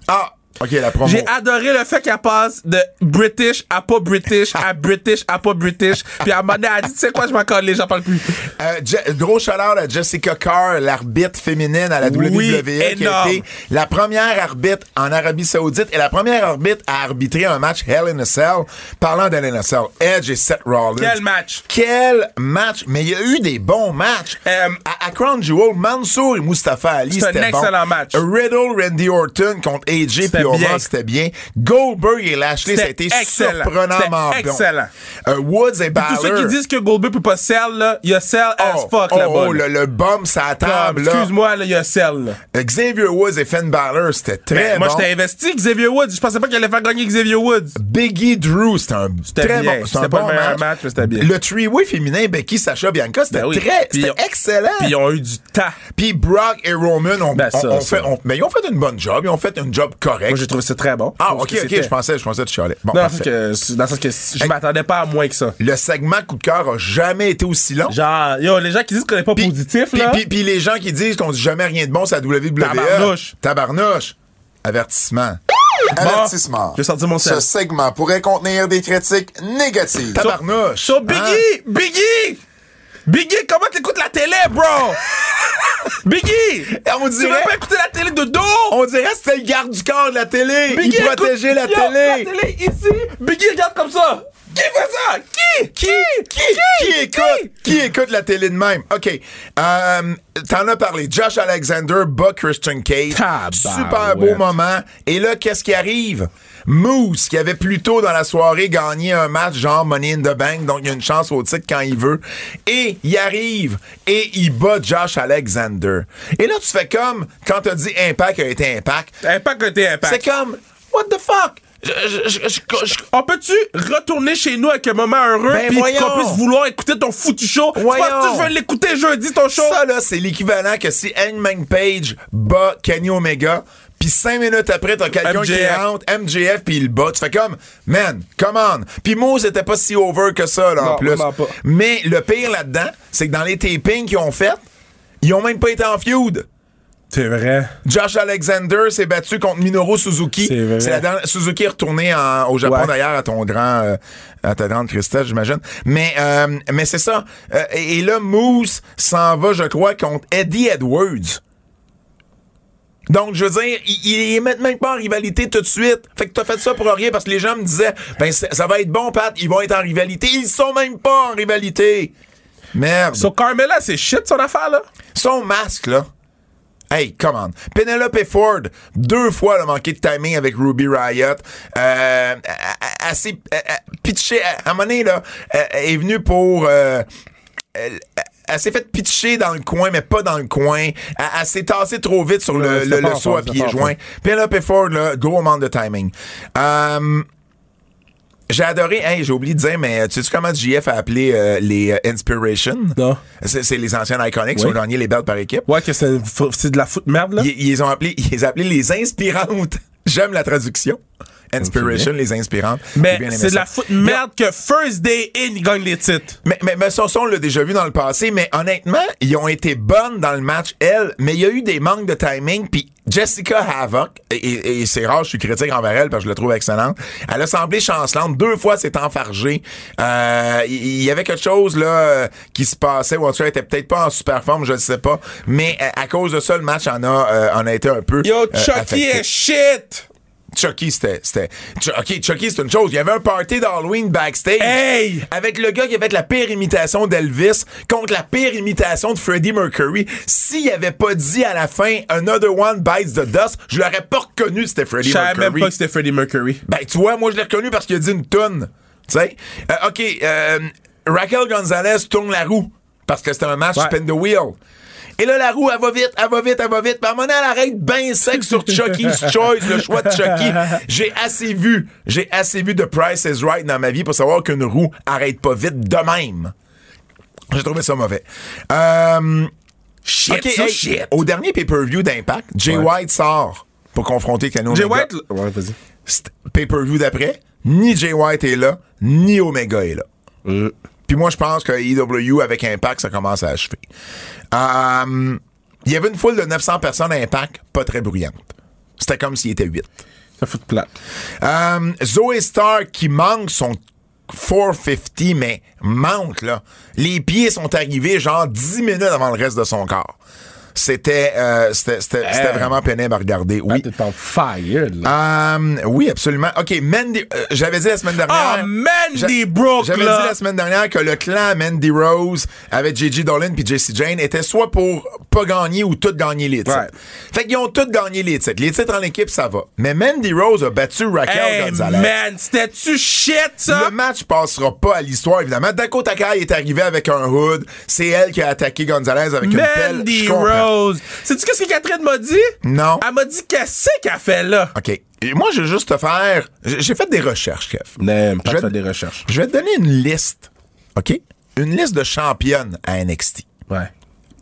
Ah, OK, la promo. J'ai adoré le fait qu'elle passe de British à pas British à British à pas British. Puis à un moment donné, elle a dit, tu sais quoi, je m'en colle, j'en parle plus. Euh, Je- gros chaleur à Jessica Carr, l'arbitre féminine à la Oui, WWE, qui a été la première arbitre en Arabie Saoudite et la première arbitre à arbitrer un match Hell in a Cell. Parlant d'Hell in a Cell, Edge et Seth Rollins. Quel match! Quel match! Mais il y a eu des bons matchs. Euh, à, à Crown Jewel, Mansour et Mustafa Ali, C'est un c'était bon. excellent match. Riddle, Randy Orton contre AJ C'était bien. c'était bien. Goldberg et Lashley, ça a C'était été excellent. surprenamment bon. excellent. Euh, Woods et Balor. Tous ceux qui disent que Goldberg peut pas sell, là, il y a sell as Oh, fuck oh, là-bas. oh, le, le la Comme, table, là. Excuse-moi, là, il y a sell, là. Xavier Woods et Finn Balor, c'était très Ben, moi, bon. j'étais investi Xavier Woods. Je pensais pas qu'il allait faire gagner Xavier Woods. Biggie Drew, c'était un très bien. bon, C'était pas bon le meilleur match. mais c'était bien. Le three-way féminin, Becky, Sacha, Bianca, c'était Ben oui. très, c'était excellent. Puis ils ont eu du temps. Puis Brock et Roman ont, Ben, ça, ça. fait, ont- mais ils ont fait une bonne job, ils ont fait un job correct. Moi, j'ai trouvé ça très bon. ah, ok, ok, je pensais, je pensais que tu chialais. Bon, Non, dans le sens que, dans le sens que je m'attendais pas à moins que ça. Le segment coup de cœur a jamais été aussi long. Genre, yo, les gens qui disent qu'on est pas positif, puis- là. puis- puis les gens qui disent qu'on dit jamais rien de bon, c'est la WWE. Tabarnouche. Tabarnouche. Avertissement. Avertissement. je vais sortir mon Ce segment pourrait contenir des critiques négatives. Tabarnouche. So, Biggie! Hein? Biggie! Biggie, comment t'écoutes la télé, bro? Biggie! On Tu dirait- veux pas écouter la télé de dos? On dirait que c'était le garde du corps de la télé. Biggie, Il protégeait la Yo, télé. La télé ici. Biggie regarde comme ça. Qui fait ça? Qui? Qui, qui, qui? Écoute, qui écoute la télé de même? OK. Euh, T'en as parlé. Josh Alexander bat Christian Cage. Super beau moment. Et là, qu'est-ce qui arrive? Moose, qui avait plus tôt dans la soirée gagné un match genre Money in the Bank, donc il y a une chance au titre quand il veut. Et il arrive et il bat Josh Alexander. Et là, tu fais comme quand t'as dit Impact a été Impact. Impact côté C'est impact. comme, what the fuck? Je- je- je- On peut-tu retourner chez nous avec un moment heureux Ben qu'on puisse vouloir écouter ton foutu show? Tu Voyons. penses que je vais l'écouter jeudi ton show? Ça, là, c'est l'équivalent que si Hangman Page bat Kenny Omega, puis cinq minutes après, t'as quelqu'un qui rentre, MJF, puis il bat. Tu fais comme, man, come on. Puis Moose était pas si over que ça, là, en plus. Mais le pire là-dedans, c'est que dans les tapings qu'ils ont fait, ils ont même pas été en feud. C'est vrai. Josh Alexander s'est battu contre Minoru Suzuki. C'est vrai. la dernière- Suzuki est retourné en- au Japon Ouais. d'ailleurs à ton grand, euh, à ta grande Christelle, j'imagine. Mais, euh, mais c'est ça. Euh, et et là, Moose s'en va, je crois, contre Eddie Edwards. Donc, je veux dire, il, est même pas en rivalité tout de suite. Fait que t'as fait ça pour rien parce que les gens me disaient, ben, ça va être bon, Pat, ils vont être en rivalité. Ils sont même pas en rivalité. Merde. So, Carmela, c'est shit son affaire, là? Son masque, là. Hey, come on. Penelope Ford, deux fois, elle a manqué de timing avec Ruby Riot. Euh, assez pitché. À un moment donné, là, elle est venue pour. euh, elle, elle s'est fait pitcher dans le coin, mais pas dans le coin. Elle, elle s'est tassée trop vite sur le, le, le saut à en joints. Penelope Ford, là, gros manque de timing. Euh, j'ai adoré, hey, j'ai oublié de dire, mais tu sais comment JF a appelé euh, les euh, Inspiration? Non. C'est les anciennes Iconics qui Oui. ont gagné les belts par équipe. Ouais, que c'est de la foot merde, là? Ils, ils les ont appelé, ils les ont appelé les inspirantes. J'aime la traduction. Inspiration, les inspirantes. Mais c'est de la foot merde que First Day In, gagne les titres. Mais, mais, mais ça, ça, on l'a déjà vu dans le passé, mais honnêtement, ils ont été bonnes dans le match, elles, mais il y a eu des manques de timing, puis Jessica Havoc, et, et- et c'est rare, je suis critique envers elle parce que je la trouve excellente, elle a semblé chancelante, deux fois c'est enfargé, Euh, il il y avait quelque chose là euh, qui se passait, ou en tout cas, elle était peut-être pas en super forme, je ne sais pas, mais à, à cause de ça, le match en a, euh, en a été un peu Yo, euh, Chucky est shit! Chucky, c'était. OK, Chucky, c'est une chose. Il y avait un party d'Halloween backstage. Hey! Avec le gars qui avait la pire imitation d'Elvis contre la pire imitation de Freddie Mercury. S'il avait pas dit à la fin Another One Bites the Dust, je l'aurais pas reconnu c'était Freddie Je savais Mercury. même pas que c'était Freddie Mercury. Ben, tu vois, moi, je l'ai reconnu parce qu'il a dit une tonne. Tu sais? Euh, OK, euh, Raquel Gonzalez tourne la roue parce que c'était un match Ouais. spin the wheel. Et là, la roue, elle va vite, elle va vite, elle va vite. Un moment donné, elle arrête bien sec sur Chucky's Choice, le choix de Chucky. J'ai assez vu, j'ai assez vu de Price is Right dans ma vie pour savoir qu'une roue arrête pas vite de même. J'ai trouvé ça mauvais. Euh, Shit, OK, ça, hey, shit. au dernier pay-per-view d'Impact, Jay Ouais. White sort pour confronter Kenny Jay. White. Ouais, vas-y. Pay-per-view d'après, ni Jay White est là, ni Omega est là. Euh. Puis moi, je pense que EW avec Impact, ça commence à achever. Euh, Il y avait une foule de 900 personnes à Impact, pas très bruyante. C'était comme s'il était 8. Ça fout de plat. Euh, Zoe Stark qui manque son 450, mais manque, là. Les pieds sont arrivés genre 10 minutes avant le reste de son corps. C'était euh, c'était c'était- vraiment pénible à regarder. Oui. Ah, t'es en fire, là. Euh, oui, absolument. OK, Mandy, euh, j'avais dit la semaine dernière. Oh, Mandy Brooke, J'avais là. dit la semaine dernière que le clan Mandy Rose avec J.J. Dolan puis Jessie Jane était soit pour pas gagner ou tout gagner les titres. Fait qu'ils ont tous gagné les titres. Les titres en équipe, ça va. Mais Mandy Rose a battu Raquel Hey, Gonzalez. man, c'était-tu shit, ça? Le match passera pas à l'histoire, évidemment. Dakota Kai est arrivé avec un hood. C'est elle qui a attaqué Gonzalez avec une pelle. Mandy Rose. Sais-tu qu'est-ce que Catherine m'a dit? Non. Elle m'a dit qu'est-ce qu'elle fait là? OK. Et moi, je vais juste te faire... J'ai fait des recherches, Kev. Je vais- faire des recherches. Je vais te donner une liste, OK? Une liste de championnes à NXT. Ouais.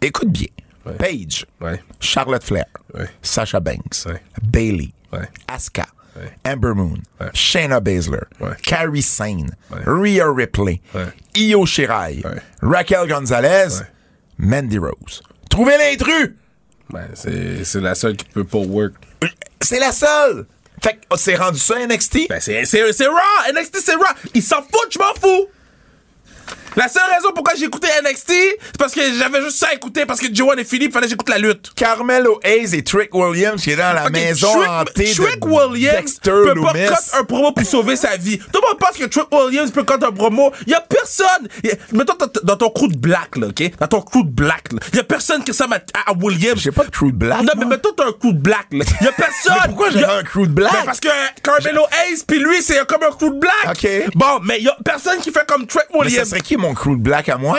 Écoute bien. Paige, Ouais. Charlotte Flair, Ouais. Sasha Banks, Ouais. Bailey, Ouais. Asuka, Ouais. Amber Moon, Ouais. Shayna Baszler, Ouais. Carrie Sane, Ouais. Rhea Ripley, Ouais. Io Shirai, Ouais. Raquel Gonzalez, Ouais. Mandy Rose. Trouvez l'intrus! Ben, c'est c'est la seule qui peut pas work. C'est la seule! Fait que oh, c'est rendu ça NXT? Ben, c'est Raw! NXT, c'est Raw! Ils s'en foutent, je m'en fous! La seule raison pourquoi j'ai écouté NXT, c'est parce que j'avais juste ça à écouter, parce que Joanne et Philippe, fallait que j'écoute la lutte. Carmelo Hayes et Trick Williams qui est dans la maison Trick- hantée Trick de Williams Dexter peut pas cut un promo pour sauver sa vie. Tout le monde pense que Trick Williams peut cut un promo. Y a personne. Y a- mettons dans, ton crew de black, là, OK? Dans ton crew de black, là. Y a personne qui ressemble à, à Williams. J'ai pas de crew de black. Non, mais mettons t'as un crew de black, là. Y a personne. Mais pourquoi j'ai un crew de black? Ben, parce que Carmelo Hayes puis lui, c'est comme un crew de black. OK. Bon, mais y a personne qui fait comme Trick Mais ça Williams. serait qui mon crew de black à moi?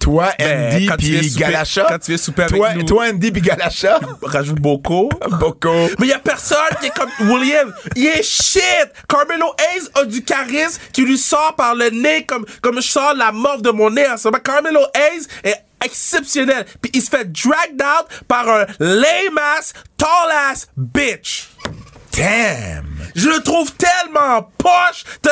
Toi, Ben, Andy viens puis Galacha? quand tu viens souper avec toi, nous. Toi, Andy puis Galacha? Rajoute beaucoup. Boko. Mais y a personne qui est comme William. Il est shit. Carmelo Hayes a du charisme qui lui sort par le nez comme, comme je sors la mort de mon nez moment. Carmelo Hayes est exceptionnel. Puis il se fait dragged out par un lame ass, tall ass bitch. Damn! Je le trouve tellement poche. T'as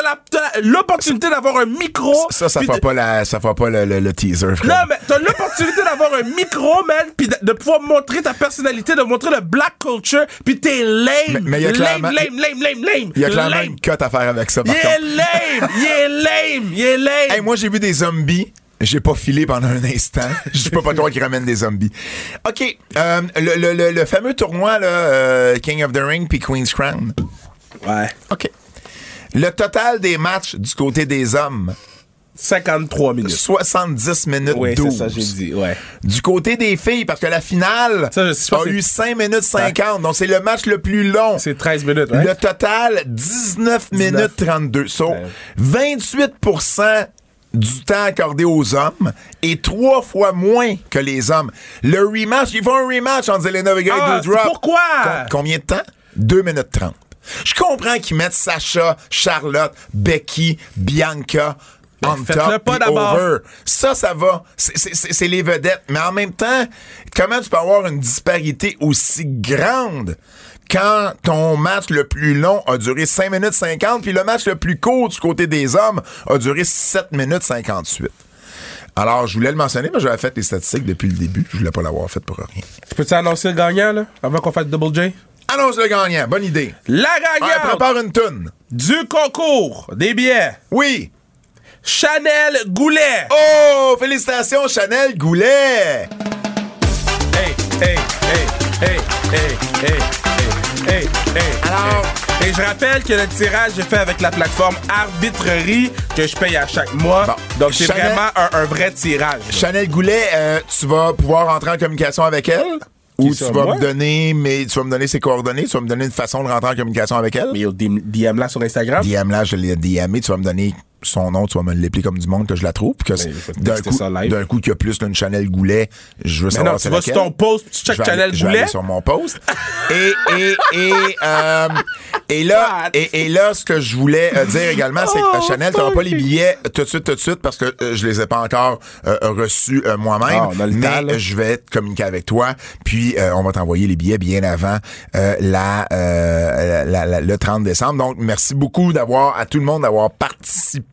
l'opportunité d'avoir un micro. Ça, ça puis fera de- pas, la, ça fera pas le, le- le teaser, frère. non, mais t'as l'opportunité d'avoir un micro, man, puis de, de pouvoir montrer ta personnalité, de montrer le black culture, puis t'es lame. Mais- mais y a lame, clairement- lame, lame, lame, lame. Il y a clairement lame. une cote à faire avec ça, par Il est lame! Il est lame! Il est lame! Hey, moi, j'ai vu des zombies. J'ai pas filé pendant un instant. Je peux pas croire qu'ils ramènent des zombies. OK. euh, le, le- le- le fameux tournoi, là, euh, King of the Ring puis Queen's Crown. Ouais. OK. Le total des matchs du côté des hommes, 53 minutes. 70 minutes Oui, c'est 12. ça, j'ai dit, ouais. Du côté des filles, parce que la finale Ça, je- a eu c'est- 5 minutes 50, donc c'est le match le plus long. C'est 13 minutes, ouais. Le total, 19 minutes 32. So, Ouais. 28 du temps accordé aux hommes et trois fois moins que les hommes. Le rematch, ils font un rematch entre Zelena Vega Ah, et Doudrop. pourquoi? Com- combien de temps? 2 minutes 30. Je comprends qu'ils mettent Sacha, Charlotte, Becky, Bianca Ben, faites-le pas d'abord. over. Ça, ça va. C'est les vedettes. Mais en même temps, comment tu peux avoir une disparité aussi grande quand ton match le plus long a duré 5 minutes 50 puis le match le plus court du côté des hommes a duré 7 minutes 58? Alors, je voulais le mentionner, mais j'avais fait les statistiques depuis le début. Je voulais pas l'avoir fait pour rien. Peux-tu annoncer le gagnant, là, avant qu'on fasse Double J? Annonce le gagnant. Bonne idée. La Ouais, gagnante prépare une toune. du concours des billets, Oui. Chanel Goulet. Oh, félicitations, Chanel Goulet. Hey, hey, hey, hey, hey, hey, hey, hey, hey. Alors, Et je rappelle que le tirage est fait avec la plateforme Arbitrerie que je paye à chaque mois. Bon. Donc, c'est Chanel- vraiment un, un vrai tirage. là. Chanel Goulet, euh, tu vas pouvoir entrer en communication avec elle? Ou tu vas moi? me donner mais tu vas me donner ses coordonnées, tu vas me donner une façon de rentrer en communication avec elle? Mais yo, DM DM là sur Instagram? DM là, je l'ai DMé, tu vas me donner son nom, tu vas me l'épeler comme du monde que je la trouve. que faut d'un coup, d'un coup, qu'il y a plus d'une Chanel Goulet, je veux Mais savoir non, tu vas sur ton post, tu check Chanel aller- je vais Goulet. aller sur mon post. et, et, et, euh, et là, et, et là, ce que je voulais euh, dire également, c'est que euh, Oh, Chanel, t'auras pas les billets tout de suite, tout de suite, parce que euh, je les ai pas encore euh, reçus moi-même. Ah, mais je vais communiquer avec toi, puis on va t'envoyer les billets bien avant euh, la, euh, la- la- le 30 décembre. Donc, merci beaucoup d'avoir à tout le monde d'avoir participé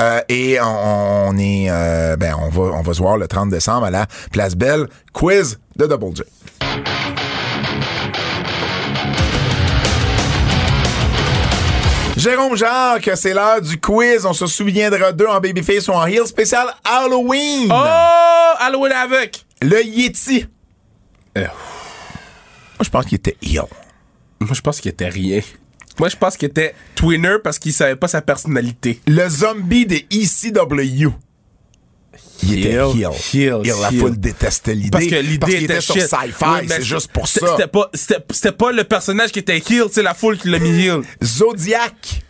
euh, et on, on est euh, ben on va on va se voir le 30 décembre à la Place Belle quiz de Double J. Jérôme Jacques, c'est l'heure du quiz. On se souviendra d'eux en Babyface ou en Heel spécial Halloween. Oh! Halloween avec! Le Yeti. Euh. Moi, je pense qu'il était Heel. Moi, je pense qu'il était rien. Moi, je pense qu'il était twinner parce qu'il savait pas sa personnalité. Le zombie de ECW. Il était Heel, Heel. heel, Heel, la foule détestait l'idée. Parce que l'idée était était sur. Sci-Fi, Oui, c'est juste pour ça. C'était pas, c'était, c'était pas le personnage qui était heel, c'est la foule qui l'a mis heel. Zodiac.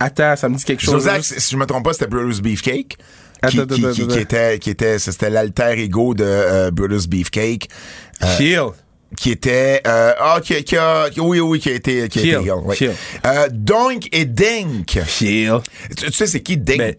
Attends, ça me dit quelque chose. Zodiac, si je me trompe pas, c'était Brutus Beefcake. Attends, Qui, attends, qui- attends, qui- était, qui était, c'était l'alter ego de euh, Brutus Beefcake. euh, Heel. Qui était euh, ah qui, qui a oui oui qui a été qui a été oui. Euh, et Dink. Tu, tu sais c'est qui Dink? Ben,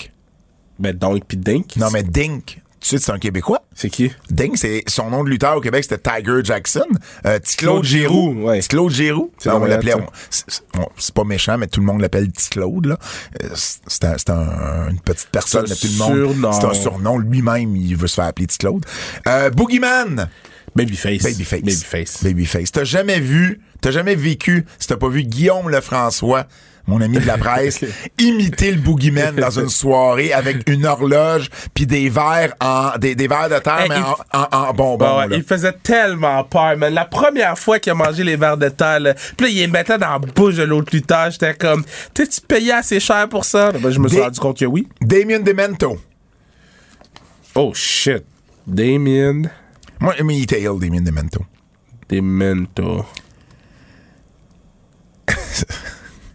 Ben, donc, pis Dink. non mais Dink. Tu sais c'est un québécois. C'est qui? Dink c'est son nom de lutteur au Québec c'était Tiger Jackson. Euh, Claude Giroux ouais. Claude Giroux. C'est Non, on l'appelait on- c'est- c'est bon, c'est pas méchant mais tout le monde l'appelle Claude là. Euh, c'est c'est un- c'est un- une petite personne C'est un tout le monde surnom. c'est un surnom. Lui-même il veut se faire appeler Claude euh, Boogeyman Babyface. Babyface. Babyface. Babyface. T'as jamais vu, t'as jamais vécu, si t'as pas vu Guillaume Lefrançois, mon ami de la presse, imiter le boogeyman dans une soirée avec une horloge puis des verres en, des, des verres de terre, Hey, mais en, en, en bonbons, ouais, là. il faisait tellement peur, man. La première fois qu'il a mangé les verres de terre, là, pis là, il les mettait dans la bouche de l'autre lutteur. J'étais comme, t'es-tu payé assez cher pour ça? Ben, je me suis Des- rendu compte que oui. Damien Demento. Oh shit. Damien Moi, il était ill, Damien Demento. Demento.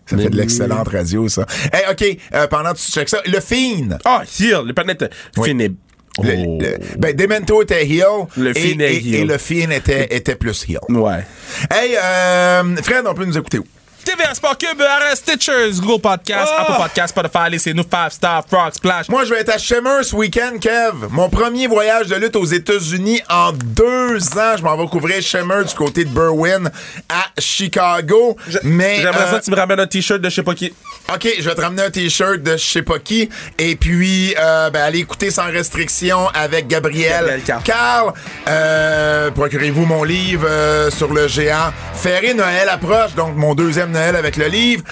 Ça fait de l'excellente radio, ça. Hey, OK, euh, pendant que tu checkes ça, le Fiend. Ah, Heel, les planètes. Oui. Fiend est- Oh. Le- le- ben, Demento était heel. Le et, Fiend est et- le Fiend était, était plus heel. Ouais. Hey, euh, Fred, on peut nous écouter où? TVA Sport Cube, RS Stitchers, Google Podcast, Ah! Apple Podcast, Spotify, laissez-nous 5 Star, Frog Splash. Moi, je vais être à Shimmer ce week-end, Kev. Mon premier voyage de lutte aux États-Unis en deux ans. Je m'en vais couvrir Shimmer du côté de Berwyn à Chicago. Mais J'aimerais euh, ça que tu me ramènes un t-shirt de je sais pas qui. OK, je vais te ramener un T-shirt de je sais pas qui. Et puis, euh, ben, allez écouter Sans Restriction avec Gabriel. Gabriel Carl. Carl, euh, procurez-vous mon livre euh, sur le géant. Ferré Noël approche, donc mon deuxième Avec le livre.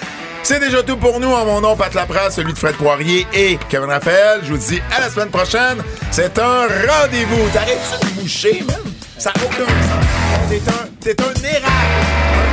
C'est déjà tout pour nous. En mon nom, Pat Lapras, celui de Fred Poirier et Kevin Raphaël. Je vous dis à la semaine prochaine. C'est un rendez-vous. T'arrêtes-tu de moucher, man? Ça n'a aucun sens. Un, t'es un érable.